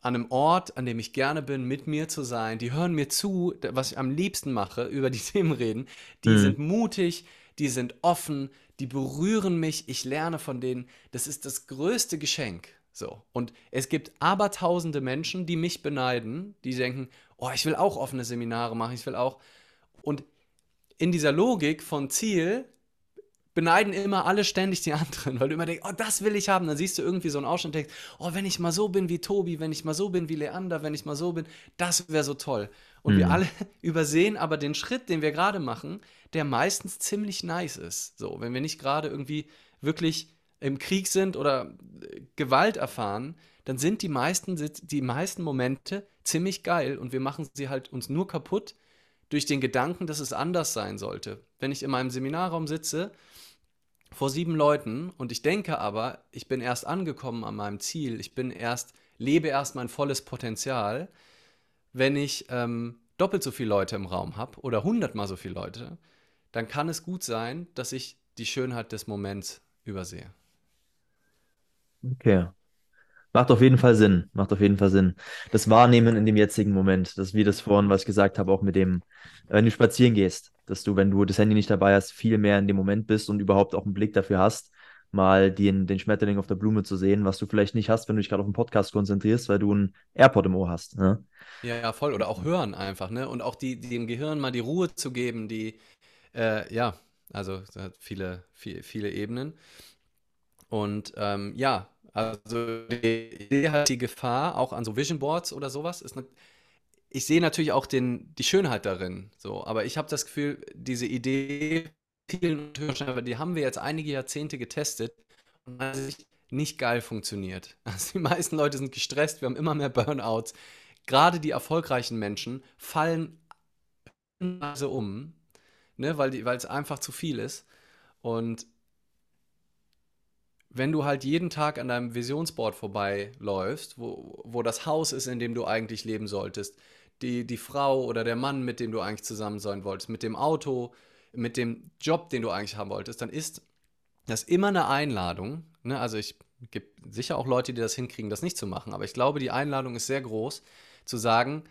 an einem Ort, an dem ich gerne bin, mit mir zu sein. Die hören mir zu, was ich am liebsten mache, *laughs* über die Themen reden. Die mhm. sind mutig, die sind offen, die berühren mich, ich lerne von denen. Das ist das größte Geschenk. So. Und es gibt abertausende Menschen, die mich beneiden, die denken, oh, ich will auch offene Seminare machen, ich will auch. Und in dieser Logik von Ziel beneiden immer alle ständig die *laughs* anderen, weil du immer denkst, oh, das will ich haben. Dann siehst du irgendwie so einen Ausschnitt und denkst, oh, wenn ich mal so bin wie Tobi, wenn ich mal so bin wie Leander, wenn ich mal so bin, das wäre so toll. Und mhm. wir alle *laughs* übersehen aber den Schritt, den wir gerade machen, der meistens ziemlich nice ist. So, wenn wir nicht gerade irgendwie wirklich im Krieg sind oder äh, Gewalt erfahren, dann sind die meisten, die meisten Momente ziemlich geil und wir machen sie halt uns nur kaputt durch den Gedanken, dass es anders sein sollte. Wenn ich in meinem Seminarraum sitze vor sieben Leuten und ich denke aber, ich bin erst angekommen an meinem Ziel, ich bin erst, lebe erst mein volles Potenzial, wenn ich ähm, doppelt so viele Leute im Raum habe oder hundertmal so viele Leute, dann kann es gut sein, dass ich die Schönheit des Moments übersehe. Okay. Macht auf jeden Fall Sinn. Macht auf jeden Fall Sinn. Das Wahrnehmen in dem jetzigen Moment, das wie das vorhin, was ich gesagt habe, auch mit dem, wenn du spazieren gehst, dass du, wenn du das Handy nicht dabei hast, viel mehr in dem Moment bist und überhaupt auch einen Blick dafür hast, mal den, den Schmetterling auf der Blume zu sehen, was du vielleicht nicht hast, wenn du dich gerade auf den Podcast konzentrierst, weil du einen AirPod im Ohr hast. Ne? Ja, ja, voll. Oder auch hören einfach, ne? Und auch die, dem Gehirn mal die Ruhe zu geben, die, äh, ja, also viele, viele, viele Ebenen. Und ähm, ja, also die Idee hat die Gefahr, auch an so Vision Boards oder sowas, ist eine, ich sehe natürlich auch den, die Schönheit darin, so, aber ich habe das Gefühl, diese Idee die haben wir jetzt einige Jahrzehnte getestet und nicht geil funktioniert. *laughs* Also die meisten Leute sind gestresst, wir haben immer mehr Burnouts. Gerade die erfolgreichen Menschen fallen also um, ne, weil es einfach zu viel ist. Und wenn du halt jeden Tag an deinem Visionsboard vorbeiläufst, wo, wo das Haus ist, in dem du eigentlich leben solltest, die, die Frau oder der Mann, mit dem du eigentlich zusammen sein wolltest, mit dem Auto, mit dem Job, den du eigentlich haben wolltest, dann ist das immer eine Einladung. Ne? Also ich gibt sicher auch Leute, die das hinkriegen, das nicht zu machen, aber ich glaube, die Einladung ist sehr groß, zu sagen,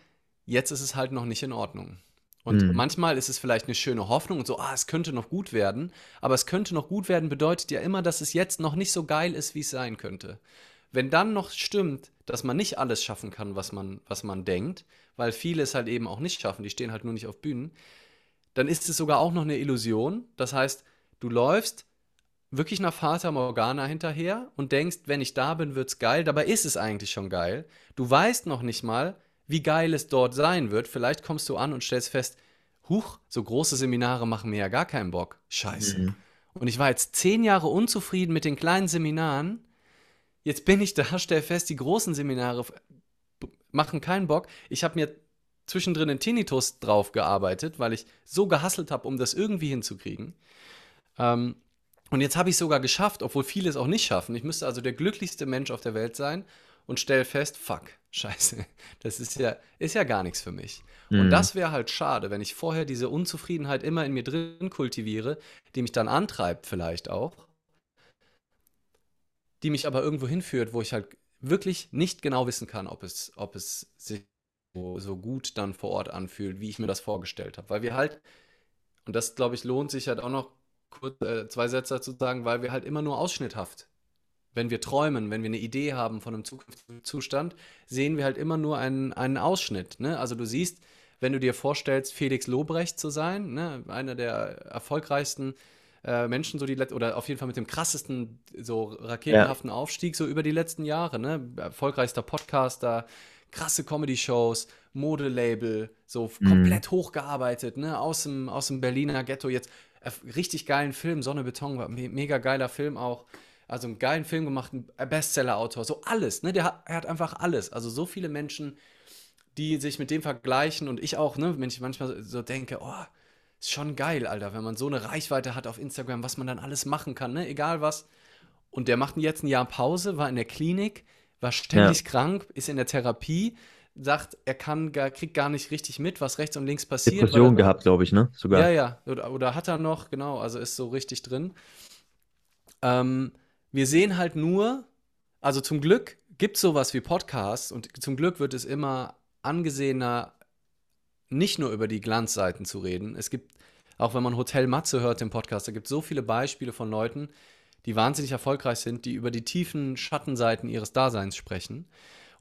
jetzt ist es halt noch nicht in Ordnung. Und mhm. manchmal ist es vielleicht eine schöne Hoffnung und so, ah, es könnte noch gut werden. Aber es könnte noch gut werden bedeutet ja immer, dass es jetzt noch nicht so geil ist, wie es sein könnte. Wenn dann noch stimmt, dass man nicht alles schaffen kann, was man, was man denkt, weil viele es halt eben auch nicht schaffen, die stehen halt nur nicht auf Bühnen, dann ist es sogar auch noch eine Illusion. Das heißt, du läufst wirklich nach Vater Morgana hinterher und denkst, wenn ich da bin, wird's geil. Dabei ist es eigentlich schon geil. Du weißt noch nicht mal, wie geil es dort sein wird. Vielleicht kommst du an und stellst fest, huch, so große Seminare machen mir ja gar keinen Bock. Scheiße. Mhm. Und ich war jetzt zehn Jahre unzufrieden mit den kleinen Seminaren. Jetzt bin ich da, *laughs* stell fest, die großen Seminare machen keinen Bock. Ich habe mir zwischendrin einen Tinnitus drauf gearbeitet, weil ich so gehasselt habe, um das irgendwie hinzukriegen. Ähm, Und jetzt habe ich es sogar geschafft, obwohl viele es auch nicht schaffen. Ich müsste also der glücklichste Mensch auf der Welt sein und stelle fest, fuck, *laughs* scheiße, das ist ja, ist ja gar nichts für mich. Mhm. Und das wäre halt schade, wenn ich vorher diese Unzufriedenheit immer in mir drin kultiviere, die mich dann antreibt vielleicht auch, die mich aber irgendwo hinführt, wo ich halt wirklich nicht genau wissen kann, ob es, ob es sich so, so gut dann vor Ort anfühlt, wie ich mir das vorgestellt habe. Weil wir halt, und das glaube ich lohnt sich halt auch noch kurz äh, zwei Sätze dazu sagen, weil wir halt immer nur ausschnitthaft wenn wir träumen, wenn wir eine Idee haben von einem zukünftigen Zustand, sehen wir halt immer nur einen, einen Ausschnitt. Ne? Also du siehst, wenn du dir vorstellst, Felix Lobrecht zu sein, ne? einer der erfolgreichsten äh, Menschen, so die oder auf jeden Fall mit dem krassesten, so raketenhaften ja. Aufstieg, so über die letzten Jahre, ne? Erfolgreichster Podcaster, krasse Comedy-Shows, Modelabel, so mhm. komplett hochgearbeitet, ne? Aus dem, aus dem Berliner Ghetto jetzt. Äh, richtig geilen Film, Sonne Beton war me mega geiler Film auch. Also einen geilen Film gemacht, ein Bestseller-Autor, so alles, ne? Der hat, er hat einfach alles. Also so viele Menschen, die sich mit dem vergleichen und ich auch, ne? Wenn ich manchmal so denke, oh, ist schon geil, Alter, wenn man so eine Reichweite hat auf Instagram, was man dann alles machen kann, ne? Egal was. Und der macht jetzt ein Jahr Pause, war in der Klinik, war ständig ja. krank, ist in der Therapie, sagt, er kann gar, kriegt gar nicht richtig mit, was rechts und links passiert. Depression gehabt, glaube ich, ne? Sogar. Ja, ja. Oder, oder, hat er noch, genau, also ist so richtig drin. Ähm, wir sehen halt nur, also zum Glück gibt es sowas wie Podcasts und zum Glück wird es immer angesehener, nicht nur über die Glanzseiten zu reden. Es gibt, auch wenn man Hotel Matze hört im Podcast, da gibt es so viele Beispiele von Leuten, die wahnsinnig erfolgreich sind, die über die tiefen Schattenseiten ihres Daseins sprechen.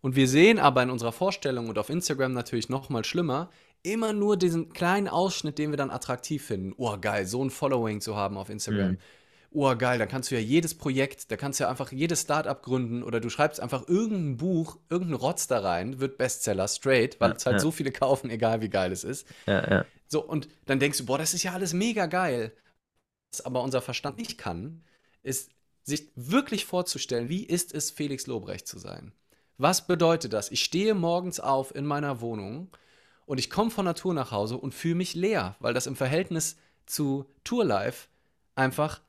Und wir sehen aber in unserer Vorstellung und auf Instagram natürlich noch mal schlimmer, immer nur diesen kleinen Ausschnitt, den wir dann attraktiv finden. Oh, geil, so ein Following zu haben auf Instagram. Mhm oh geil, dann kannst du ja jedes Projekt, da kannst du ja einfach jedes Startup gründen oder du schreibst einfach irgendein Buch, irgendein Rotz da rein, wird Bestseller straight, weil ja, es halt ja. so viele kaufen, egal wie geil es ist. Ja, ja. So, und dann denkst du, boah, das ist ja alles mega geil. Was aber unser Verstand nicht kann, ist sich wirklich vorzustellen, wie ist es, Felix Lobrecht zu sein? Was bedeutet das? Ich stehe morgens auf in meiner Wohnung und ich komme von Natur nach Hause und fühle mich leer, weil das im Verhältnis zu Tourlife einfach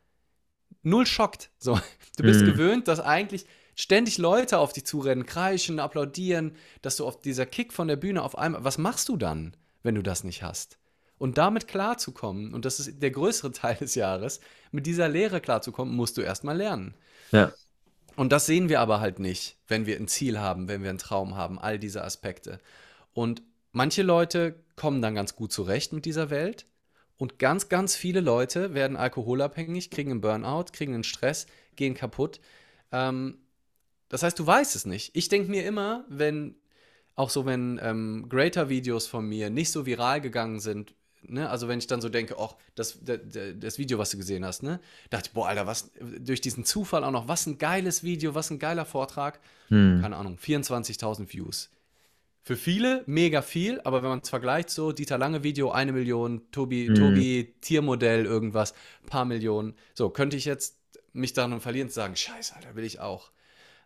null schockt. So, du bist mhm. gewöhnt, dass eigentlich ständig Leute auf dich zurennen, kreischen, applaudieren, dass du auf dieser Kick von der Bühne auf einmal, was machst du dann, wenn du das nicht hast? Und damit klarzukommen, und das ist der größere *laughs* Teil des Jahres, mit dieser Lehre klarzukommen, musst du erstmal lernen. Ja. Und das sehen wir aber halt nicht, wenn wir ein Ziel haben, wenn wir einen Traum haben, all diese Aspekte. Und manche Leute kommen dann ganz gut zurecht mit dieser Welt und ganz, ganz viele Leute werden alkoholabhängig, kriegen einen Burnout, kriegen einen Stress, gehen kaputt. Ähm, das heißt, du weißt es nicht. Ich denke mir immer, wenn, auch so, wenn ähm, Greater-Videos von mir nicht so viral gegangen sind, ne, also wenn ich dann so denke, ach, das, das, das Video, was du gesehen hast, ne, dachte ich, boah, Alter, was, durch diesen Zufall auch noch, was ein geiles Video, was ein geiler Vortrag. Hm. Keine Ahnung, 24.000 Views. Für viele mega viel, aber wenn man es vergleicht, so Dieter Lange Video, eine Million, Tobi, mhm. Tobi Tiermodell, irgendwas, paar Millionen. So, könnte ich jetzt mich daran verlieren zu sagen, scheiße, Alter, will ich auch.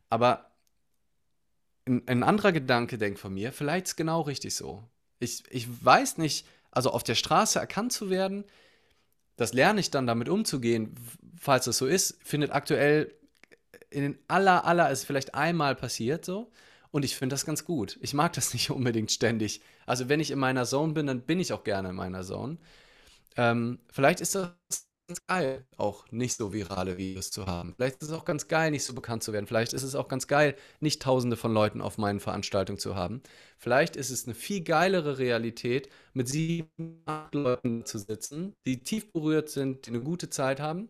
Aber ein, ein anderer Gedanke denkt von mir, vielleicht ist genau richtig so. Ich, ich weiß nicht, also auf der Straße erkannt zu werden, das lerne ich dann damit umzugehen, falls das so ist, findet aktuell in den aller, aller, ist vielleicht einmal passiert so. Und ich finde das ganz gut. Ich mag das *laughs* nicht unbedingt ständig. Also wenn ich in meiner Zone bin, dann bin ich auch gerne in meiner Zone. Ähm, vielleicht ist das ganz geil, auch nicht so virale Videos zu haben. Vielleicht ist es auch ganz geil, nicht so bekannt zu werden. Vielleicht ist es auch ganz geil, nicht tausende von Leuten auf meinen Veranstaltungen zu haben. Vielleicht ist es eine viel geilere Realität, mit sieben, acht Leuten zu sitzen, die tief berührt sind, die eine gute Zeit haben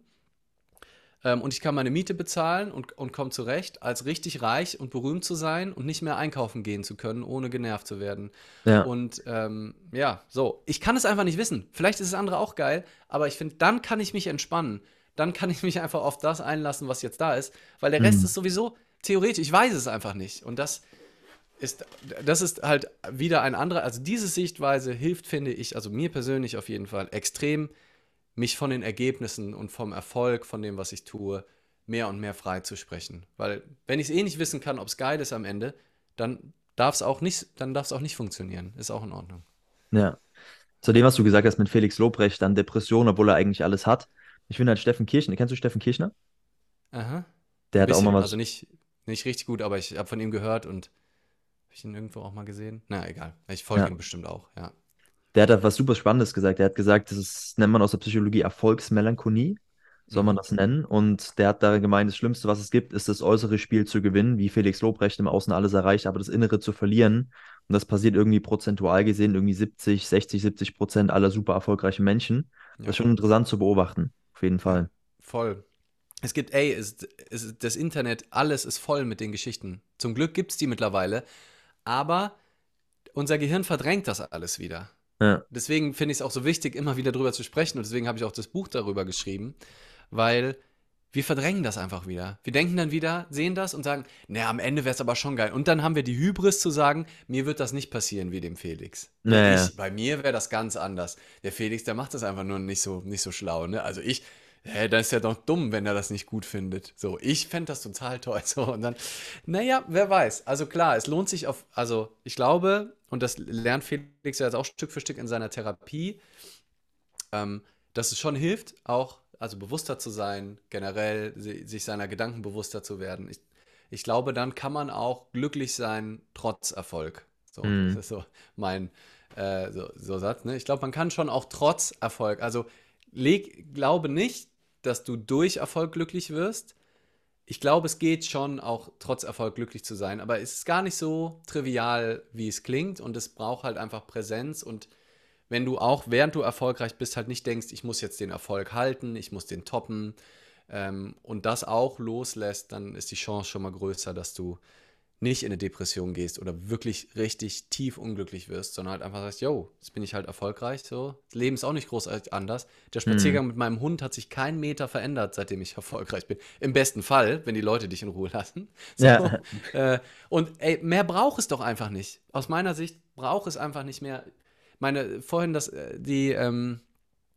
ähm, und ich kann meine Miete bezahlen und, und komme zurecht, als richtig reich und berühmt zu sein und nicht mehr einkaufen gehen zu können, ohne genervt zu werden. Ja. Und ähm, ja, so. Ich kann es einfach nicht wissen. Vielleicht ist das andere auch geil, aber ich finde, dann kann ich mich entspannen. Dann kann ich mich einfach auf das einlassen, was jetzt da ist, weil der Rest mhm. ist sowieso theoretisch, ich weiß es einfach nicht. Und das ist, das ist halt wieder ein anderer, also diese Sichtweise hilft, finde ich, also mir persönlich auf jeden Fall extrem mich von den Ergebnissen und vom Erfolg von dem, was ich tue, mehr und mehr frei zu sprechen. Weil wenn ich es eh nicht wissen kann, ob es geil ist am Ende, dann darf es auch nicht, dann darf es auch nicht funktionieren. Ist auch in Ordnung. Ja. Zu dem, was du gesagt hast mit Felix Lobrecht, dann Depression, obwohl er eigentlich alles hat. Ich finde halt Steffen Kirchner, kennst du Steffen Kirchner? Aha. Der hat auch mal was. also nicht, nicht richtig gut, aber ich habe von ihm gehört und habe ich ihn irgendwo auch mal gesehen? Na, egal. Ich folge Ja. ihm bestimmt auch, ja. Der hat da was super Spannendes gesagt. Der hat gesagt, das ist, nennt man aus der Psychologie Erfolgsmelancholie, soll man Mhm. das nennen. Und der hat da gemeint, das Schlimmste, was es gibt, ist das äußere Spiel zu gewinnen, wie Felix Lobrecht im Außen alles erreicht, aber das Innere zu verlieren. Und das passiert irgendwie prozentual gesehen, irgendwie 70, 60, 70 Prozent aller super erfolgreichen Menschen. Das Ja. ist schon interessant zu beobachten, auf jeden Fall. Voll. Es gibt, ey, es, es, das Internet, alles ist voll mit den Geschichten. Zum Glück gibt es die mittlerweile, aber unser Gehirn verdrängt das alles wieder. Ja, Deswegen finde ich es auch so wichtig, immer wieder drüber zu sprechen und deswegen habe ich auch das Buch darüber geschrieben, weil wir verdrängen das einfach wieder. Wir denken dann wieder, sehen das und sagen, naja, am Ende wäre es aber schon geil. Und dann haben wir die Hybris zu sagen, mir wird das nicht passieren wie dem Felix. Naja. Ich, bei mir wäre das ganz anders. Der Felix, der macht das einfach nur nicht so, nicht so schlau. Ne? Also ich, hä, dann ist ja doch dumm, wenn er das nicht gut findet. So, ich fände das total toll. *laughs* So, und dann, naja, wer weiß. Also klar, es lohnt sich auf, also ich glaube, und das lernt Felix ja jetzt auch Stück für Stück in seiner Therapie, ähm, dass es schon hilft, auch also bewusster zu sein, generell si- sich seiner Gedanken bewusster zu werden. Ich, ich glaube, dann kann man auch glücklich sein, trotz Erfolg. So, Mhm. das ist so mein äh, so, so Satz. Ne? Ich glaube, man kann schon auch trotz Erfolg, also leg, glaube nicht, dass du durch Erfolg glücklich wirst. Ich glaube, es geht schon auch trotz Erfolg glücklich zu sein, aber es ist gar nicht so trivial, wie es klingt und es braucht halt einfach Präsenz und wenn du auch, während du erfolgreich bist, halt nicht denkst, ich muss jetzt den Erfolg halten, ich muss den toppen ähm, und das auch loslässt, dann ist die Chance schon mal größer, dass du nicht in eine Depression gehst oder wirklich richtig tief unglücklich wirst, sondern halt einfach sagst, yo, jetzt bin ich halt erfolgreich, so. Das Leben ist auch nicht großartig anders. Der Spaziergang mit meinem Hund hat sich keinen Meter verändert, seitdem ich *laughs* erfolgreich bin. Im besten Fall, wenn die Leute dich in Ruhe lassen. *laughs* So. Ja. Äh, und ey, mehr braucht es doch einfach nicht. Aus meiner Sicht braucht es einfach nicht mehr. Meine, vorhin das, äh, die, ähm,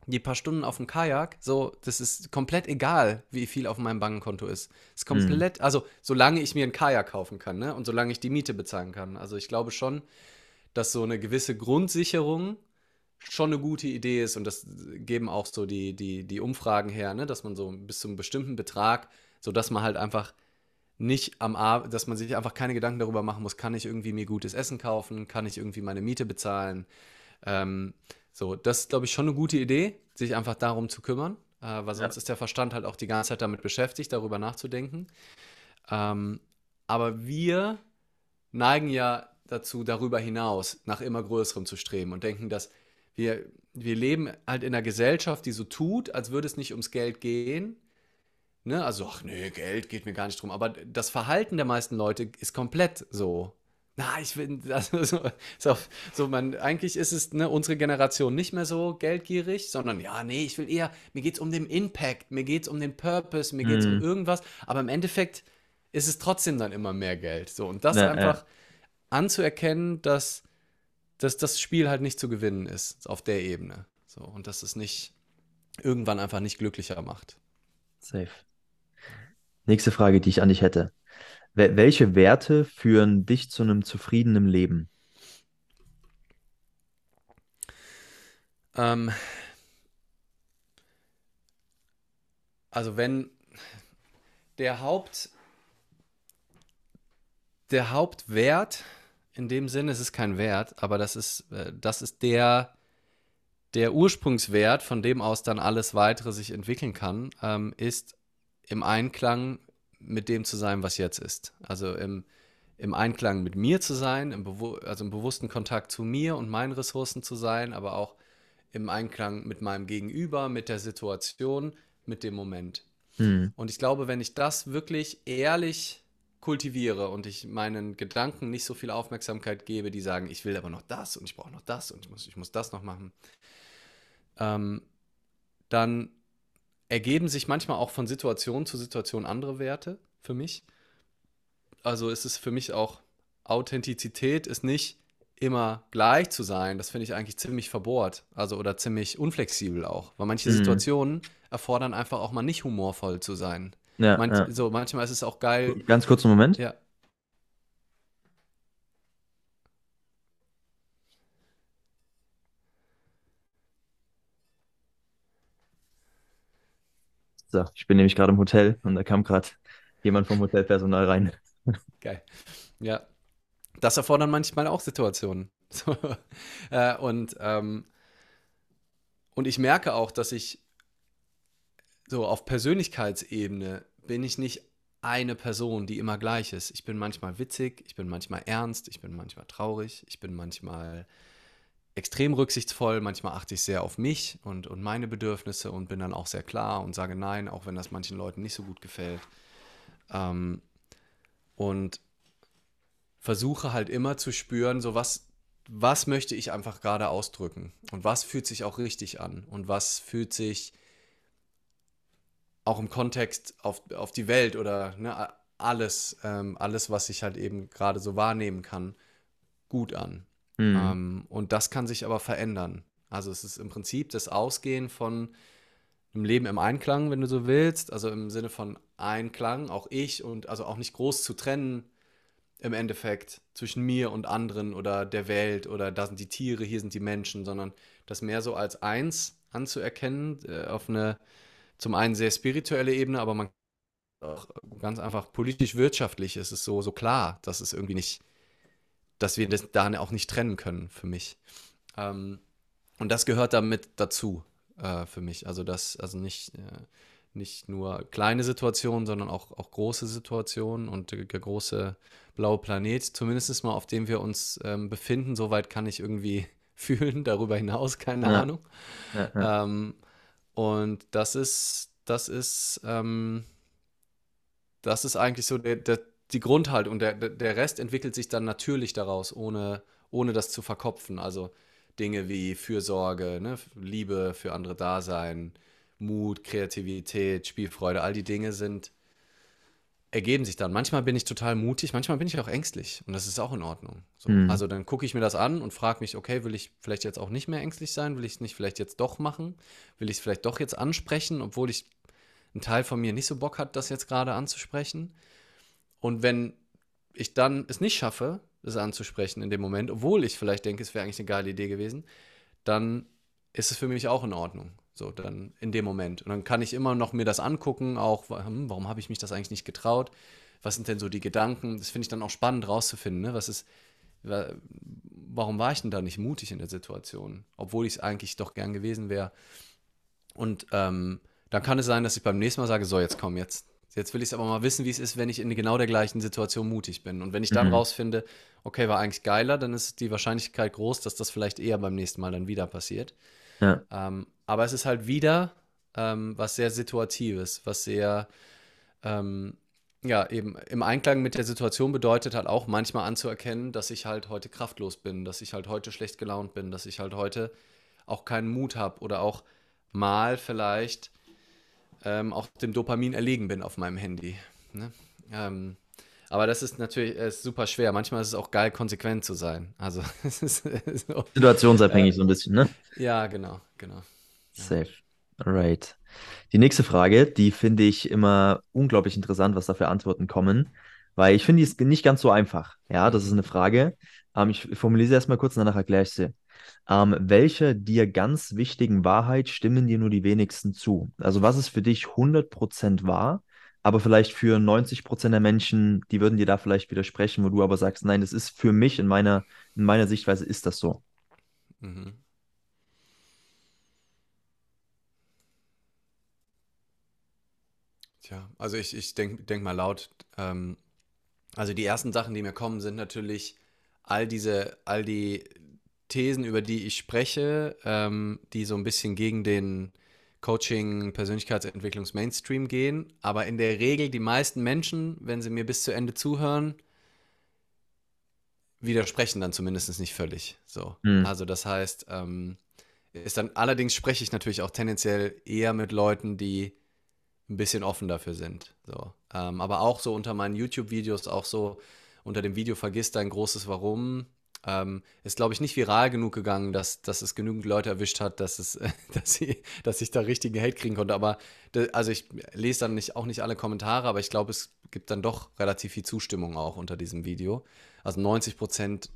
die paar Stunden auf dem Kajak, so, das ist komplett egal, wie viel auf meinem Bankkonto ist. Ist komplett, also solange ich mir ein Kajak kaufen kann, ne? Und solange ich die Miete bezahlen kann. Also ich glaube schon, dass so eine gewisse Grundsicherung schon eine gute Idee ist und das geben auch so die, die, die Umfragen her, ne? dass man so bis zu einem bestimmten Betrag, sodass man halt einfach nicht am Abend, dass man sich einfach keine Gedanken darüber machen muss, kann ich irgendwie mir gutes Essen kaufen, kann ich irgendwie meine Miete bezahlen. Ähm, so, das ist, glaube ich, schon eine gute Idee, sich einfach darum zu kümmern, äh, weil sonst ist der Verstand halt auch die ganze Zeit damit beschäftigt, darüber nachzudenken. Ähm, aber wir neigen ja dazu, darüber hinaus nach immer Größerem zu streben und denken, dass wir, wir leben halt in einer Gesellschaft, die so tut, als würde es nicht ums Geld gehen. Ne? Also, ach nee, Geld geht mir gar nicht drum. Aber das Verhalten der meisten Leute ist komplett so. Na, ich will, *laughs* also so, so, so man, eigentlich ist es ne, unsere Generation nicht mehr so geldgierig, sondern ja, nee, ich will eher, mir geht es um den Impact, mir geht es um den Purpose, mir geht es um Mhm. irgendwas, aber im Endeffekt ist es trotzdem dann immer mehr Geld. So, und das Ja, ja. einfach anzuerkennen, dass, dass das Spiel halt nicht zu gewinnen ist auf der Ebene. So, und dass es nicht irgendwann einfach nicht glücklicher macht. Safe. Nächste Frage, die ich an dich hätte. Wel welche Werte führen dich zu einem zufriedenen Leben? Ähm, also wenn der Haupt, der Hauptwert, in dem Sinne, es ist kein Wert, aber das ist, äh, das ist der, der Ursprungswert, von dem aus dann alles weitere sich entwickeln kann, ähm, ist im Einklang mit dem zu sein, was jetzt ist. Also im, im Einklang mit mir zu sein, im also im bewussten Kontakt zu mir und meinen Ressourcen zu sein, aber auch im Einklang mit meinem Gegenüber, mit der Situation, mit dem Moment. Hm. Und ich glaube, wenn ich das wirklich ehrlich kultiviere und ich meinen Gedanken nicht so viel Aufmerksamkeit gebe, die sagen, ich will aber noch das und ich brauche noch das und ich muss, ich muss das noch machen, ähm, dann ergeben sich manchmal auch von Situation zu Situation andere Werte für mich. Also ist es für mich auch, Authentizität ist nicht immer gleich zu sein. Das finde ich eigentlich ziemlich verbohrt. Also oder ziemlich unflexibel auch. Weil manche Mhm. Situationen erfordern einfach auch mal nicht humorvoll zu sein. Ja, Manch, ja. So, manchmal ist es auch geil. Ganz kurzen Moment. Ja. So, ich bin nämlich gerade im Hotel und da kam gerade jemand vom Hotelpersonal rein. Geil. Ja. Das erfordern manchmal auch Situationen. *laughs* So, äh, und, ähm, und ich merke auch, dass ich so auf Persönlichkeitsebene bin ich nicht eine Person, die immer gleich ist. Ich bin manchmal witzig, ich bin manchmal ernst, ich bin manchmal traurig, ich bin manchmal extrem rücksichtsvoll, manchmal achte ich sehr auf mich und, und meine Bedürfnisse und bin dann auch sehr klar und sage nein, auch wenn das manchen Leuten nicht so gut gefällt. Ähm, und versuche halt immer zu spüren, so was, was möchte ich einfach gerade ausdrücken und was fühlt sich auch richtig an und was fühlt sich auch im Kontext auf, auf die Welt oder ne, alles, ähm, alles, was ich halt eben gerade so wahrnehmen kann, gut an. Mhm. Ähm, und das kann sich aber verändern. Also es ist im Prinzip das Ausgehen von einem Leben im Einklang, wenn du so willst, also im Sinne von Einklang, auch ich und also auch nicht groß zu trennen im Endeffekt zwischen mir und anderen oder der Welt oder da sind die Tiere, hier sind die Menschen, sondern das mehr so als eins anzuerkennen, äh, auf eine zum einen sehr spirituelle Ebene, aber man auch ganz einfach politisch-wirtschaftlich ist es so, so klar, dass es irgendwie nicht, dass wir das da auch nicht trennen können für mich. Ähm, und das gehört damit dazu äh, für mich. Also das, also nicht, äh, nicht nur kleine Situationen, sondern auch, auch große Situationen und der, der große blaue Planet, zumindest mal auf dem wir uns ähm, befinden, soweit kann ich irgendwie *laughs* fühlen, darüber hinaus, keine ja. Ahnung. Ja, ja. Ähm, und das ist, das ist, ähm, das ist eigentlich so der, der, die Grundhaltung. Der, der Rest entwickelt sich dann natürlich daraus, ohne, ohne das zu verkopfen. Also Dinge wie Fürsorge, ne? Liebe für andere Dasein, Mut, Kreativität, Spielfreude, all die Dinge sind ergeben sich dann. Manchmal bin ich total mutig, manchmal bin ich auch ängstlich und das ist auch in Ordnung. So. Mhm. Also dann gucke ich mir das an und frage mich, okay, will ich vielleicht jetzt auch nicht mehr ängstlich sein? Will ich es nicht vielleicht jetzt doch machen? Will ich es vielleicht doch jetzt ansprechen, obwohl ich ein Teil von mir nicht so Bock hat, das jetzt gerade anzusprechen? Und wenn ich dann es nicht schaffe, das anzusprechen in dem Moment, obwohl ich vielleicht denke, es wäre eigentlich eine geile Idee gewesen, dann ist es für mich auch in Ordnung. So, dann in dem Moment. Und dann kann ich immer noch mir das angucken, auch, hm, warum habe ich mich das eigentlich nicht getraut? Was sind denn so die Gedanken? Das finde ich dann auch spannend rauszufinden. Ne? Was ist, warum war ich denn da nicht mutig in der Situation? Obwohl ich es eigentlich doch gern gewesen wäre. Und ähm, dann kann es sein, dass ich beim nächsten Mal sage: So, jetzt komm, jetzt, jetzt will ich es aber mal wissen, wie es ist, wenn ich in genau der gleichen Situation mutig bin. Und wenn ich dann mhm. rausfinde, okay, war eigentlich geiler, dann ist die Wahrscheinlichkeit groß, dass das vielleicht eher beim nächsten Mal dann wieder passiert. Ja. Ähm, aber es ist halt wieder ähm, was sehr Situatives, was sehr, ähm, ja, eben im Einklang mit der Situation bedeutet halt auch manchmal anzuerkennen, dass ich halt heute kraftlos bin, dass ich halt heute schlecht gelaunt bin, dass ich halt heute auch keinen Mut habe oder auch mal vielleicht ähm, auch dem Dopamin erlegen bin auf meinem Handy. Ne? Ähm, aber das ist natürlich ist super schwer. Manchmal ist es auch geil, konsequent zu sein. Also *laughs* es ist so, Situationsabhängig äh, so ein bisschen, ne? Ja, genau, genau. Ja. Safe. Alright. Die nächste Frage, die finde ich immer unglaublich interessant, was da für Antworten kommen, weil ich finde, die ist nicht ganz so einfach. Ja, das ist eine Frage. Ähm, ich formuliere sie erstmal kurz und danach erkläre ich sie. Ähm, welche dir ganz wichtigen Wahrheit stimmen dir nur die wenigsten zu? Also was ist für dich 100% wahr aber vielleicht für 90 Prozent der Menschen, die würden dir da vielleicht widersprechen, wo du aber sagst, nein, das ist für mich in meiner, in meiner Sichtweise ist das so. Mhm. Tja, also ich, ich denke denk mal laut. Ähm, also die ersten Sachen, die mir kommen, sind natürlich all diese, all die Thesen, über die ich spreche, ähm, die so ein bisschen gegen den Coaching, Persönlichkeitsentwicklungs-Mainstream gehen. Aber in der Regel die meisten Menschen, wenn sie mir bis zu Ende zuhören, widersprechen dann zumindest nicht völlig. So. Mhm. Also das heißt, ähm, ist dann, allerdings spreche ich natürlich auch tendenziell eher mit Leuten, die ein bisschen offen dafür sind. So. Ähm, aber auch so unter meinen YouTube-Videos, auch so unter dem Video Vergiss dein großes Warum, ähm, ist, glaube ich, nicht viral genug gegangen, dass, dass es genügend Leute erwischt hat, dass, es, *laughs* dass, sie, dass ich da richtigen Hate kriegen konnte. Aber also ich lese dann nicht, auch nicht alle Kommentare, aber ich glaube, es gibt dann doch relativ viel Zustimmung auch unter diesem Video. Also 90 Prozent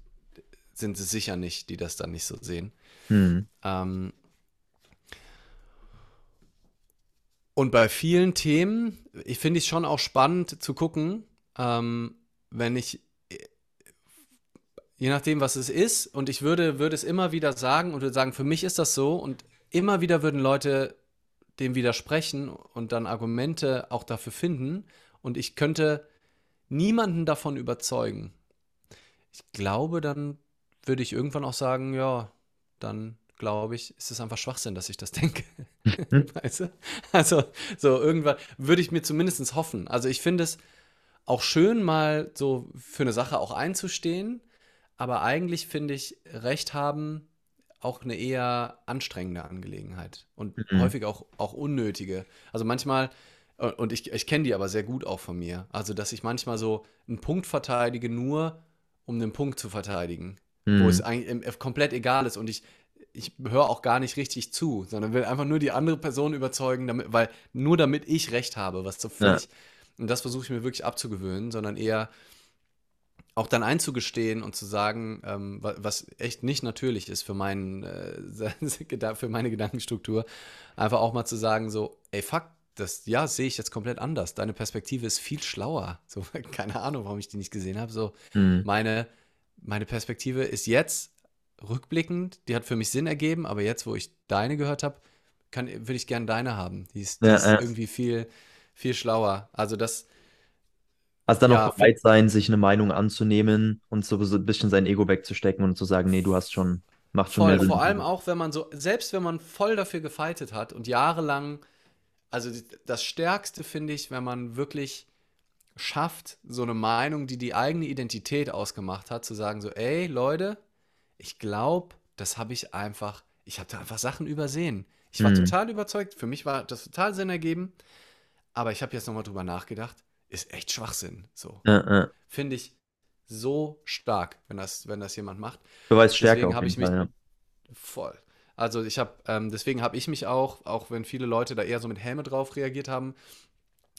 sind es sicher nicht, die das dann nicht so sehen. Hm. Ähm, Und bei vielen Themen, ich finde es schon auch spannend zu gucken, ähm, wenn ich, je nachdem, was es ist, und ich würde, würde es immer wieder sagen und würde sagen, für mich ist das so, und immer wieder würden Leute dem widersprechen und dann Argumente auch dafür finden, und ich könnte niemanden davon überzeugen. Ich glaube, dann würde ich irgendwann auch sagen, ja, dann glaube ich, ist es einfach Schwachsinn, dass ich das *laughs* denke. Mhm. weißt du? Also, so irgendwann würde ich mir zumindest hoffen. Also, ich finde es auch schön, mal so für eine Sache auch einzustehen, aber eigentlich finde ich, Recht haben auch eine eher anstrengende Angelegenheit und mhm. häufig auch, auch unnötige. Also manchmal, und ich, ich kenne die aber sehr gut auch von mir, also dass ich manchmal so einen Punkt verteidige, nur um den Punkt zu verteidigen, mhm. wo es eigentlich komplett egal ist und ich, ich höre auch gar nicht richtig zu, sondern will einfach nur die andere Person überzeugen, damit, weil nur damit ich recht habe, was so völlig, ja. und das versuche ich mir wirklich abzugewöhnen, sondern eher auch dann einzugestehen und zu sagen, ähm, was echt nicht natürlich ist für, meinen, äh, *laughs* für meine Gedankenstruktur, einfach auch mal zu sagen, so, ey, fuck, das, ja, sehe ich jetzt komplett anders. Deine Perspektive ist viel schlauer. *laughs* So, keine Ahnung, warum ich die nicht gesehen habe. So, mhm. meine, meine Perspektive ist jetzt rückblickend, die hat für mich Sinn ergeben, aber jetzt, wo ich deine gehört habe, würde ich gerne deine haben. Die ist, die ja, ist ja. irgendwie viel, viel schlauer. Also das, also dann ja, auch bereit sein, sich eine Meinung anzunehmen und so ein bisschen sein Ego wegzustecken und zu sagen, nee, du hast schon, macht schon voll, mehr Vor allem auch, wenn man so, selbst wenn man voll dafür gefeitet hat und jahrelang, also das Stärkste finde ich, wenn man wirklich schafft, so eine Meinung, die die eigene Identität ausgemacht hat, zu sagen so, ey Leute, ich glaube, das habe ich einfach, ich habe da einfach Sachen übersehen. Ich war mhm. total überzeugt, für mich war das total Sinn ergeben, aber ich habe jetzt nochmal drüber nachgedacht ist echt Schwachsinn. So. Ja. Finde ich so stark, wenn das, wenn das jemand macht. Beweisstärke deswegen habe ich mich Fall, ja. voll. Also ich habe, ähm, deswegen habe ich mich auch, auch wenn viele Leute da eher so mit Helme drauf reagiert haben,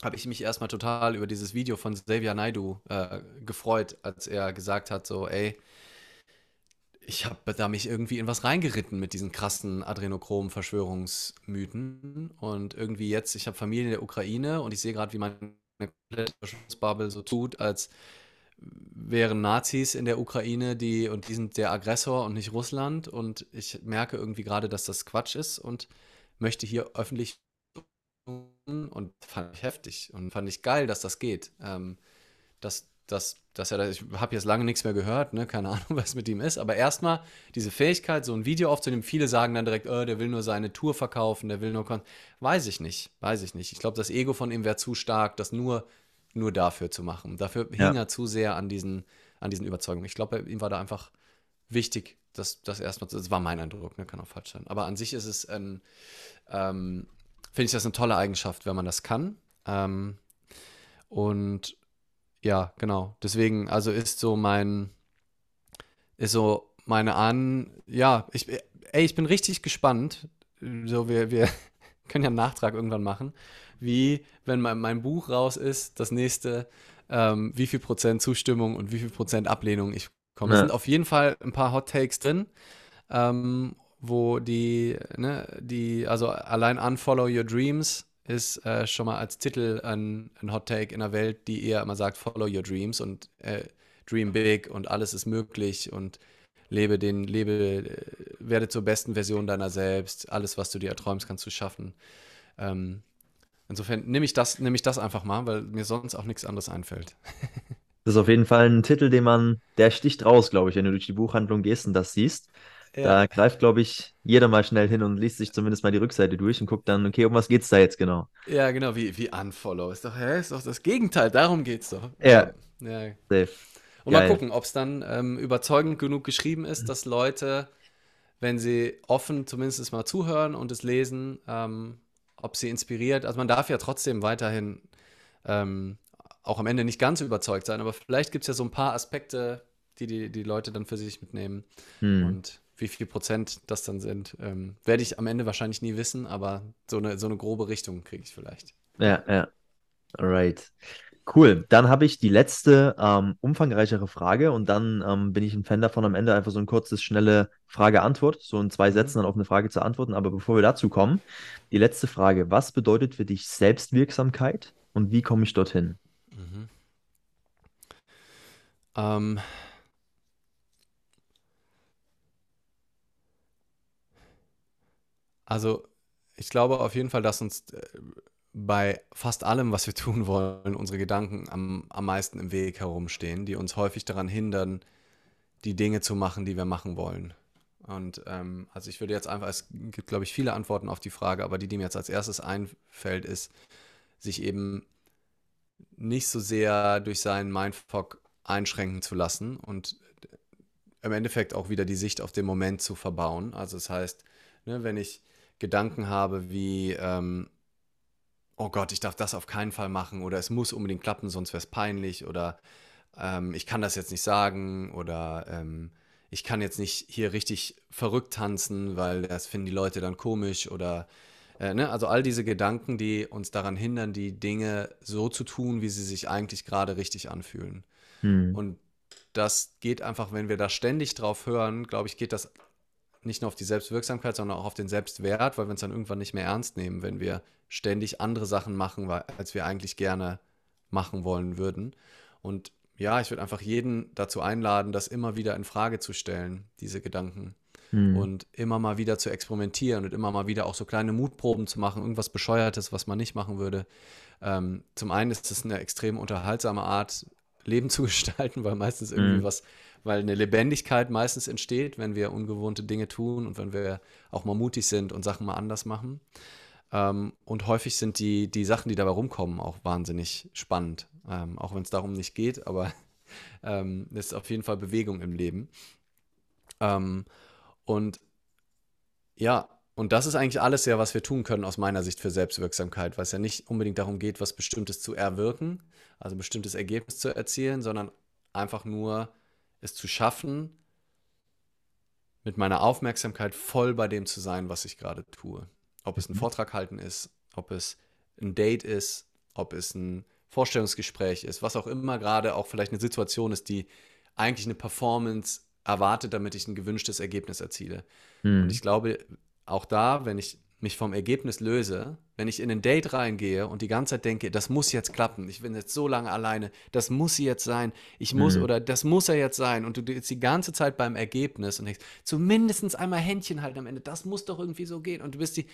habe ich mich erstmal total über dieses Video von Xavier Naidu äh, gefreut, als er gesagt hat, so, ey, ich habe da mich irgendwie in was reingeritten mit diesen krassen Adrenochrom-Verschwörungsmythen und irgendwie jetzt, ich habe Familie in der Ukraine und ich sehe gerade, wie mein eine Verschwörungsbubble so tut, als wären Nazis in der Ukraine, die und die sind der Aggressor und nicht Russland. Und ich merke irgendwie gerade, dass das Quatsch ist und möchte hier öffentlich und fand ich heftig und fand ich geil, dass das geht. Ähm, dass dass, dass er, ich habe jetzt lange nichts mehr gehört, ne? keine Ahnung, *laughs* was mit ihm ist, aber erstmal diese Fähigkeit, so ein Video aufzunehmen, viele sagen dann direkt, oh, der will nur seine Tour verkaufen, der will nur, weiß ich nicht, weiß ich nicht. Ich glaube, das Ego von ihm wäre zu stark, das nur, nur dafür zu machen. Dafür ja. hing er zu sehr an diesen, an diesen Überzeugungen. Ich glaube, ihm war da einfach wichtig, dass das erstmal, das war mein Eindruck, ne? kann auch falsch sein. Aber an sich ist es ein, ähm, finde ich das eine tolle Eigenschaft, wenn man das kann. Ähm, und ja, genau. Deswegen, also ist so mein, ist so meine An, ja, ich, ey, ich bin richtig gespannt. So, wir, wir *laughs* können ja einen Nachtrag irgendwann machen, wie, wenn mein, mein Buch raus ist, das nächste, ähm, wie viel Prozent Zustimmung und wie viel Prozent Ablehnung ich bekomme. Ja. Es sind auf jeden Fall ein paar Hot Takes drin, ähm, wo die, ne, die, also allein Unfollow Your Dreams ist äh, schon mal als Titel ein, ein Hot Take in der Welt, die eher immer sagt, follow your dreams und äh, dream big und alles ist möglich und lebe den, lebe, äh, werde zur besten Version deiner selbst. Alles, was du dir erträumst, kannst du schaffen. Ähm, insofern nehme ich, das, nehm ich das einfach mal, weil mir sonst auch nichts anderes einfällt. *laughs* Das ist auf jeden Fall ein Titel, den man, der sticht raus, glaube ich, wenn du durch die Buchhandlung gehst und das siehst. Ja. Da greift, glaube ich, jeder mal schnell hin und liest sich zumindest mal die Rückseite durch und guckt dann, okay, um was geht's da jetzt genau? Ja, genau, wie, wie Unfollow. Ist doch, hä, ist doch das Gegenteil, darum geht's doch. Ja. ja. Safe. Und Geil. mal gucken, ob es dann ähm, überzeugend genug geschrieben ist, dass Leute, wenn sie offen zumindest mal zuhören und es lesen, ähm, ob sie inspiriert. Also man darf ja trotzdem weiterhin ähm, auch am Ende nicht ganz überzeugt sein, aber vielleicht gibt es ja so ein paar Aspekte, die, die die Leute dann für sich mitnehmen. Hm. Und wie viel Prozent das dann sind, ähm, werde ich am Ende wahrscheinlich nie wissen, aber so eine, so eine grobe Richtung kriege ich vielleicht. Ja, ja. Alright. Cool. Dann habe ich die letzte ähm, umfangreichere Frage und dann ähm, bin ich ein Fan davon, am Ende einfach so ein kurzes, schnelle Frage-Antwort, so in zwei Mhm. Sätzen dann auf eine Frage zu antworten. Aber bevor wir dazu kommen, die letzte Frage. Was bedeutet für dich Selbstwirksamkeit und wie komme ich dorthin? Mhm. Ähm, also, ich glaube auf jeden Fall, dass uns äh, bei fast allem, was wir tun wollen, unsere Gedanken am, am meisten im Weg herumstehen, die uns häufig daran hindern, die Dinge zu machen, die wir machen wollen. Und ähm, also ich würde jetzt einfach, es gibt, glaube ich, viele Antworten auf die Frage, aber die, die mir jetzt als erstes einfällt, ist, sich eben nicht so sehr durch seinen Mindfuck einschränken zu lassen und im Endeffekt auch wieder die Sicht auf den Moment zu verbauen. Also das heißt, ne, wenn ich Gedanken habe wie, ähm, oh Gott, ich darf das auf keinen Fall machen oder es muss unbedingt klappen, sonst wäre es peinlich oder ähm, ich kann das jetzt nicht sagen oder ähm, ich kann jetzt nicht hier richtig verrückt tanzen, weil das finden die Leute dann komisch oder äh, ne? Also all diese Gedanken, die uns daran hindern, die Dinge so zu tun, wie sie sich eigentlich gerade richtig anfühlen. Hm. Und das geht einfach, wenn wir da ständig drauf hören, glaube ich, geht das nicht nur auf die Selbstwirksamkeit, sondern auch auf den Selbstwert, weil wir uns dann irgendwann nicht mehr ernst nehmen, wenn wir ständig andere Sachen machen, als wir eigentlich gerne machen wollen würden. Und ja, ich würde einfach jeden dazu einladen, das immer wieder in Frage zu stellen, diese Gedanken. Hm. Und immer mal wieder zu experimentieren und immer mal wieder auch so kleine Mutproben zu machen, irgendwas Bescheuertes, was man nicht machen würde. Ähm, zum einen ist es eine extrem unterhaltsame Art, Leben zu *laughs* gestalten, weil meistens irgendwie Hm. was, weil eine Lebendigkeit meistens entsteht, wenn wir ungewohnte Dinge tun und wenn wir auch mal mutig sind und Sachen mal anders machen. Ähm, und häufig sind die, die Sachen, die dabei rumkommen, auch wahnsinnig spannend. Ähm, auch wenn es darum nicht geht, aber *laughs* ähm, es ist auf jeden Fall Bewegung im Leben. Ähm, und ja, und das ist eigentlich alles ja, was wir tun können aus meiner Sicht für Selbstwirksamkeit, weil es ja nicht unbedingt darum geht, was Bestimmtes zu erwirken, also ein bestimmtes Ergebnis zu erzielen, sondern einfach nur es zu schaffen, mit meiner Aufmerksamkeit voll bei dem zu sein, was ich gerade tue. Ob es ein Mhm. Vortrag halten ist, ob es ein Date ist, ob es ein Vorstellungsgespräch ist, was auch immer gerade auch vielleicht eine Situation ist, die eigentlich eine Performance erwartet, damit ich ein gewünschtes Ergebnis erziele. Und Hm. ich glaube, auch da, wenn ich mich vom Ergebnis löse, wenn ich in ein Date reingehe und die ganze Zeit denke, das muss jetzt klappen, ich bin jetzt so lange alleine, das muss sie jetzt sein, ich muss Hm. oder das muss er jetzt sein und du jetzt die ganze Zeit beim Ergebnis und denkst, zumindest einmal Händchen halten am Ende, das muss doch irgendwie so gehen und du bist die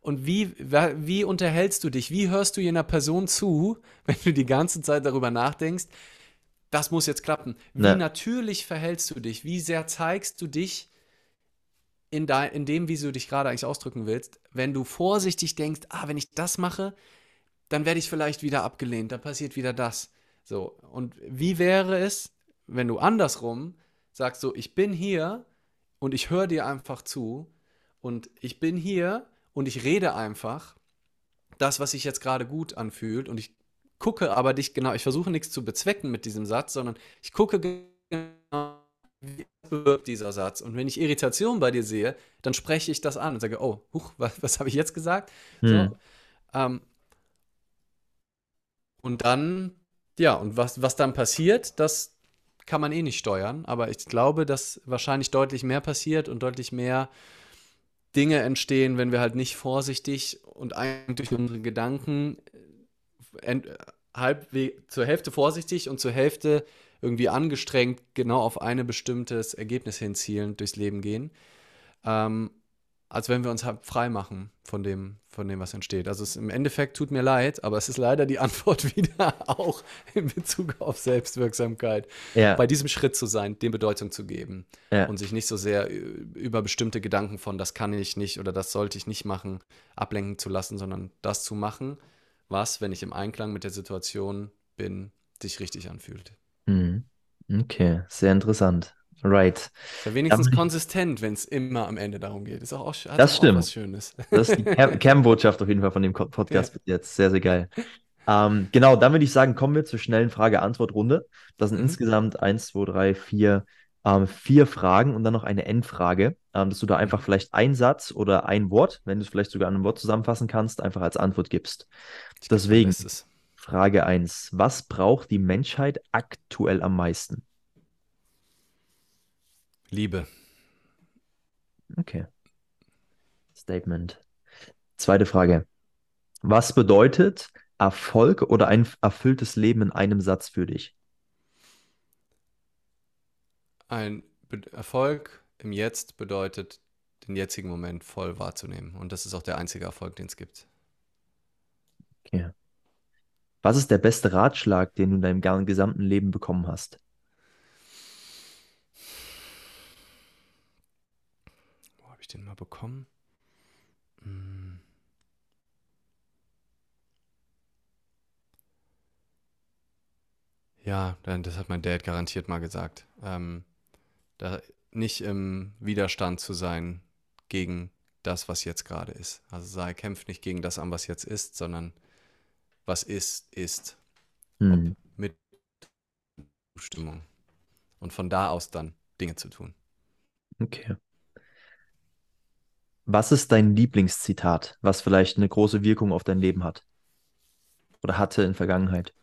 und wie, wie unterhältst du dich? Wie hörst du jener Person zu, *laughs* wenn du die ganze Zeit darüber nachdenkst, das muss jetzt klappen? Wie Ne. natürlich verhältst du dich? Wie sehr zeigst du dich in, dein, in dem, wie du dich gerade eigentlich ausdrücken willst, wenn du vorsichtig denkst, ah, wenn ich das mache, dann werde ich vielleicht wieder abgelehnt, dann passiert wieder das. So, und wie wäre es, wenn du andersrum sagst, so, ich bin hier und ich höre dir einfach zu und ich bin hier und ich rede einfach das, was sich jetzt gerade gut anfühlt und ich gucke aber dich genau, ich versuche nichts zu bezwecken mit diesem Satz, sondern ich gucke genau, wie bewirkt dieser Satz. Und wenn ich Irritation bei dir sehe, dann spreche ich das an und sage, oh, huch, *laughs* was, was habe ich jetzt gesagt? So, Hm. ähm, und dann, ja, und was, was dann passiert, das kann man eh nicht steuern, aber ich glaube, dass wahrscheinlich deutlich mehr passiert und deutlich mehr Dinge entstehen, wenn wir halt nicht vorsichtig und eigentlich durch unsere Gedanken äh, ent, halb zur Hälfte vorsichtig und zur Hälfte irgendwie angestrengt genau auf ein bestimmtes Ergebnis hinzielend durchs Leben gehen, ähm, als wenn wir uns halt frei machen von dem, von dem, was entsteht. Also es im Endeffekt tut mir leid, aber es ist leider die *laughs* Antwort wieder auch in Bezug auf Selbstwirksamkeit, Ja, bei diesem Schritt zu sein, dem Bedeutung zu geben ja. und sich nicht so sehr über bestimmte Gedanken von das kann ich nicht oder das sollte ich nicht machen, ablenken zu lassen, sondern das zu machen, was, wenn ich im Einklang mit der Situation bin, sich richtig anfühlt. Hm. Okay, sehr interessant. Right. Ist ja wenigstens ich, konsistent, wenn es immer am Ende darum geht. Ist auch, auch, das auch was stimmt. Schönes. Das ist die *laughs* Ker Kernbotschaft auf jeden Fall von dem Ja. Podcast bis jetzt. Sehr, sehr geil. Ähm, genau, dann würde ich sagen, kommen wir zur schnellen Frage-Antwort-Runde. Das sind Mhm. insgesamt eins, zwei, drei, vier, ähm, vier Fragen und dann noch eine Endfrage, ähm, dass du da einfach vielleicht einen Satz oder ein Wort, wenn du es vielleicht sogar an einem Wort zusammenfassen kannst, einfach als Antwort gibst. Ich Deswegen. Frage 1. Was braucht die Menschheit aktuell am meisten? Liebe. Okay. Statement. Zweite Frage. Was bedeutet Erfolg oder ein erfülltes Leben in einem Satz für dich? Ein Be Erfolg im Jetzt bedeutet, den jetzigen Moment voll wahrzunehmen. Und das ist auch der einzige Erfolg, den es gibt. Okay. Was ist der beste Ratschlag, den du in deinem gesamten Leben bekommen hast? Wo habe ich den mal bekommen? Hm. Ja, das hat mein Dad garantiert mal gesagt. Ähm, da nicht im Widerstand zu sein gegen das, was jetzt gerade ist. Also sei, kämpft nicht gegen das an, was jetzt ist, sondern was ist, ist. Hm. Mit Zustimmung. Und von da aus dann Dinge zu tun. Okay. Was ist dein Lieblingszitat, was vielleicht eine große Wirkung auf dein Leben hat? Oder hatte in Vergangenheit?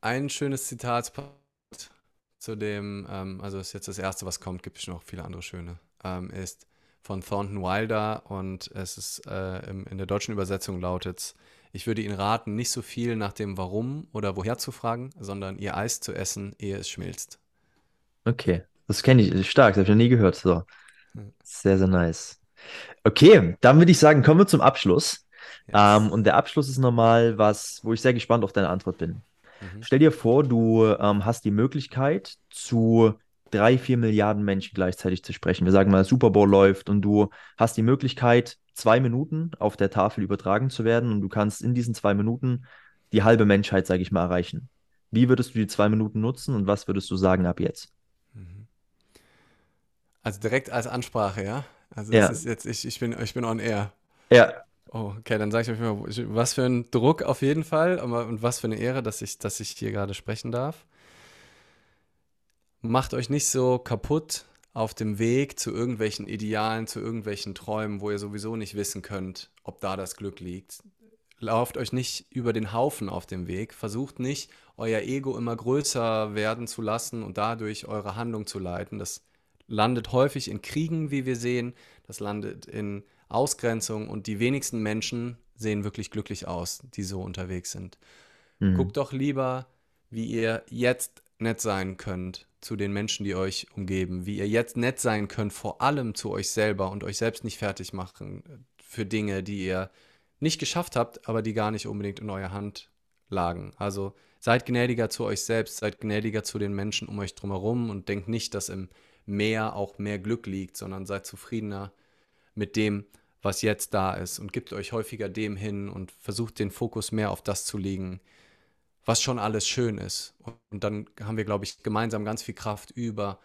Ein schönes Zitat zu dem, ähm, also ist jetzt das erste, was kommt, gibt es noch viele andere schöne, ähm, ist von Thornton Wilder und es ist äh, in der deutschen Übersetzung lautet ich würde Ihnen raten, nicht so viel nach dem Warum oder Woher zu fragen, sondern Ihr Eis zu essen, ehe es schmilzt. Okay, das kenne ich, stark, das habe ich noch nie gehört. So, sehr, sehr nice. Okay, dann würde ich sagen, kommen wir zum Abschluss. Yes. Ähm, und der Abschluss ist nochmal was, wo ich sehr gespannt auf deine Antwort bin. Mhm. Stell dir vor, du ähm, hast die Möglichkeit, zu drei, vier Milliarden Menschen gleichzeitig zu sprechen. Wir sagen mal, Super Bowl läuft und du hast die Möglichkeit, zwei Minuten auf der Tafel übertragen zu werden und du kannst in diesen zwei Minuten die halbe Menschheit, sage ich mal, erreichen. Wie würdest du die zwei Minuten nutzen und was würdest du sagen ab jetzt? Mhm. Also direkt als Ansprache, ja? Also Ja. das ist jetzt, ich, ich bin, ich bin on air. Ja, Oh, okay, dann sage ich euch mal, was für ein Druck auf jeden Fall und was für eine Ehre, dass ich, dass ich hier gerade sprechen darf. Macht euch nicht so kaputt auf dem Weg zu irgendwelchen Idealen, zu irgendwelchen Träumen, wo ihr sowieso nicht wissen könnt, ob da das Glück liegt. Lauft euch nicht über den Haufen auf dem Weg. Versucht nicht, euer Ego immer größer werden zu lassen und dadurch eure Handlung zu leiten. Das landet häufig in Kriegen, wie wir sehen. Das landet in Ausgrenzung und die wenigsten Menschen sehen wirklich glücklich aus, die so unterwegs sind. Mhm. Guckt doch lieber, wie ihr jetzt nett sein könnt zu den Menschen, die euch umgeben, wie ihr jetzt nett sein könnt, vor allem zu euch selber und euch selbst nicht fertig machen für Dinge, die ihr nicht geschafft habt, aber die gar nicht unbedingt in eurer Hand lagen. Also seid gnädiger zu euch selbst, seid gnädiger zu den Menschen um euch drumherum und denkt nicht, dass im Meer auch mehr Glück liegt, sondern seid zufriedener mit dem, was jetzt da ist und gebt euch häufiger dem hin und versucht den Fokus mehr auf das zu legen, was schon alles schön ist. Und dann haben wir, glaube ich, gemeinsam ganz viel Kraft über,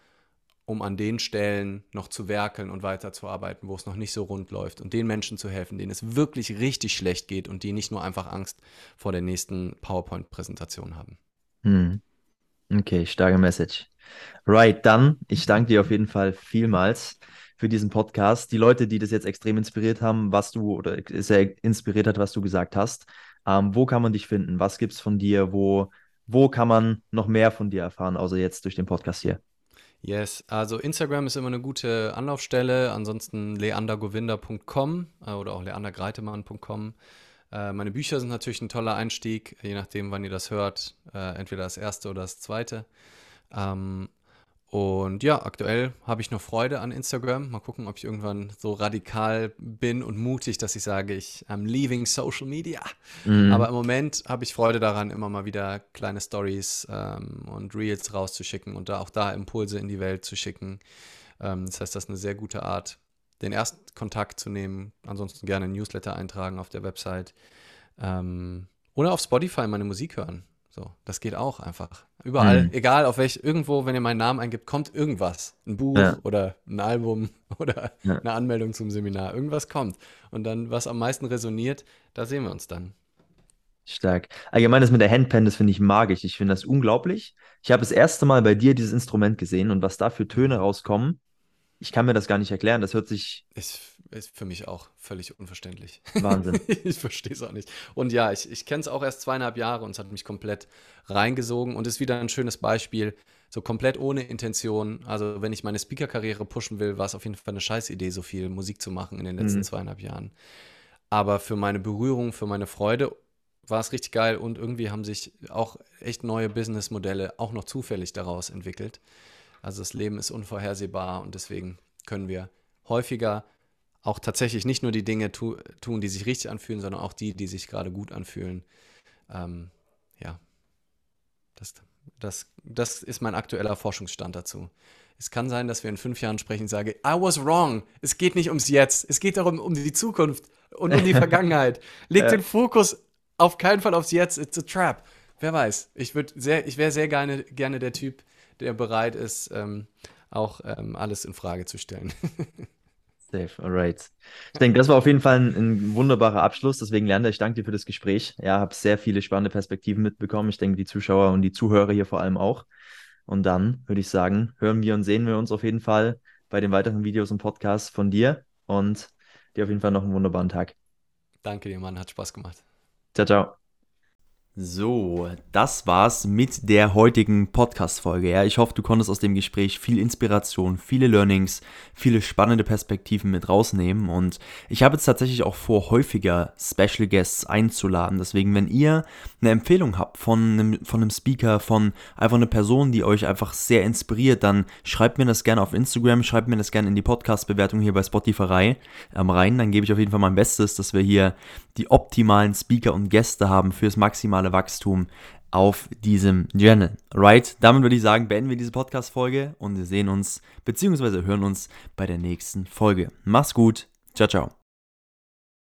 um an den Stellen noch zu werkeln und weiterzuarbeiten, wo es noch nicht so rund läuft und den Menschen zu helfen, denen es wirklich richtig schlecht geht und die nicht nur einfach Angst vor der nächsten PowerPoint-Präsentation haben. Mhm. Okay, starke Message. Right, dann, ich danke dir auf jeden Fall vielmals für diesen Podcast. Die Leute, die das jetzt extrem inspiriert haben, was du oder sehr inspiriert hat, was du gesagt hast. Ähm, wo kann man dich finden? Was gibt's von dir? Wo, wo kann man noch mehr von dir erfahren, außer jetzt durch den Podcast hier? Yes, also Instagram ist immer eine gute Anlaufstelle. Ansonsten leandergovinda.com äh, oder auch leandergreitemann.com. Äh, meine Bücher sind natürlich ein toller Einstieg, je nachdem, wann ihr das hört. Äh, entweder das erste oder das zweite. Ähm, und ja, aktuell habe ich noch Freude an Instagram. Mal gucken, ob ich irgendwann so radikal bin und mutig, dass ich sage, ich am leaving Social Media. Mhm. Aber im Moment habe ich Freude daran, immer mal wieder kleine Stories ähm, und Reels rauszuschicken und da auch da Impulse in die Welt zu schicken. Ähm, das heißt, das ist eine sehr gute Art, den ersten Kontakt zu nehmen. Ansonsten gerne Newsletter eintragen auf der Website. Ähm, oder auf Spotify meine Musik hören. So, das geht auch einfach. Überall, Mhm. egal auf welch, irgendwo, wenn ihr meinen Namen eingibt, kommt irgendwas. Ein Buch Ja. oder ein Album *laughs* oder Ja. eine Anmeldung zum Seminar. Irgendwas kommt. Und dann, was am meisten resoniert, da sehen wir uns dann. Stark. Allgemein das mit der Handpan, das finde ich magisch. Ich finde das unglaublich. Ich habe das erste Mal bei dir dieses Instrument gesehen und was da für Töne rauskommen. Ich kann mir das gar nicht erklären. Das hört sich. Ist, ist für mich auch völlig unverständlich. Wahnsinn. *laughs* ich verstehe es auch nicht. Und ja, ich, ich kenne es auch erst zweieinhalb Jahre und es hat mich komplett reingesogen und ist wieder ein schönes Beispiel. So komplett ohne Intention. Also, wenn ich meine Speaker-Karriere pushen will, war es auf jeden Fall eine Scheißidee, so viel Musik zu machen in den letzten mhm. zweieinhalb Jahren. Aber für meine Berührung, für meine Freude war es richtig geil und irgendwie haben sich auch echt neue Businessmodelle auch noch zufällig daraus entwickelt. Also das Leben ist unvorhersehbar und deswegen können wir häufiger auch tatsächlich nicht nur die Dinge tu tun, die sich richtig anfühlen, sondern auch die, die sich gerade gut anfühlen. Ähm, ja, das, das, das ist mein aktueller Forschungsstand dazu. Es kann sein, dass wir in fünf Jahren sprechen und sage, I was wrong. Es geht nicht ums Jetzt. Es geht darum, um die Zukunft und um die *laughs* Vergangenheit. Leg den Fokus auf keinen Fall aufs Jetzt. It's a trap. Wer weiß. Ich, ich wäre sehr gerne, gerne der Typ, der bereit ist, ähm, auch ähm, alles in Frage zu stellen. *laughs* Safe, alright. Ich denke, das war auf jeden Fall ein, ein wunderbarer Abschluss. Deswegen, Lerner, ich danke dir für das Gespräch. Ja, habe sehr viele spannende Perspektiven mitbekommen. Ich denke, die Zuschauer und die Zuhörer hier vor allem auch. Und dann würde ich sagen, hören wir und sehen wir uns auf jeden Fall bei den weiteren Videos und Podcasts von dir. Und dir auf jeden Fall noch einen wunderbaren Tag. Danke dir, Mann. Hat Spaß gemacht. Ciao, ciao. So, das war's mit der heutigen Podcast-Folge. Ja, ich hoffe, du konntest aus dem Gespräch viel Inspiration, viele Learnings, viele spannende Perspektiven mit rausnehmen. Und ich habe jetzt tatsächlich auch vor, häufiger Special Guests einzuladen. Deswegen, wenn ihr eine Empfehlung habt von einem, von einem Speaker, von einfach einer Person, die euch einfach sehr inspiriert, dann schreibt mir das gerne auf Instagram, schreibt mir das gerne in die Podcast-Bewertung hier bei Spotify ähm, rein. Dann gebe ich auf jeden Fall mein Bestes, dass wir hier die optimalen Speaker und Gäste haben fürs maximale Wachstum auf diesem Channel. Right? Damit würde ich sagen, beenden wir diese Podcast-Folge und wir sehen uns bzw. hören uns bei der nächsten Folge. Mach's gut. Ciao, ciao.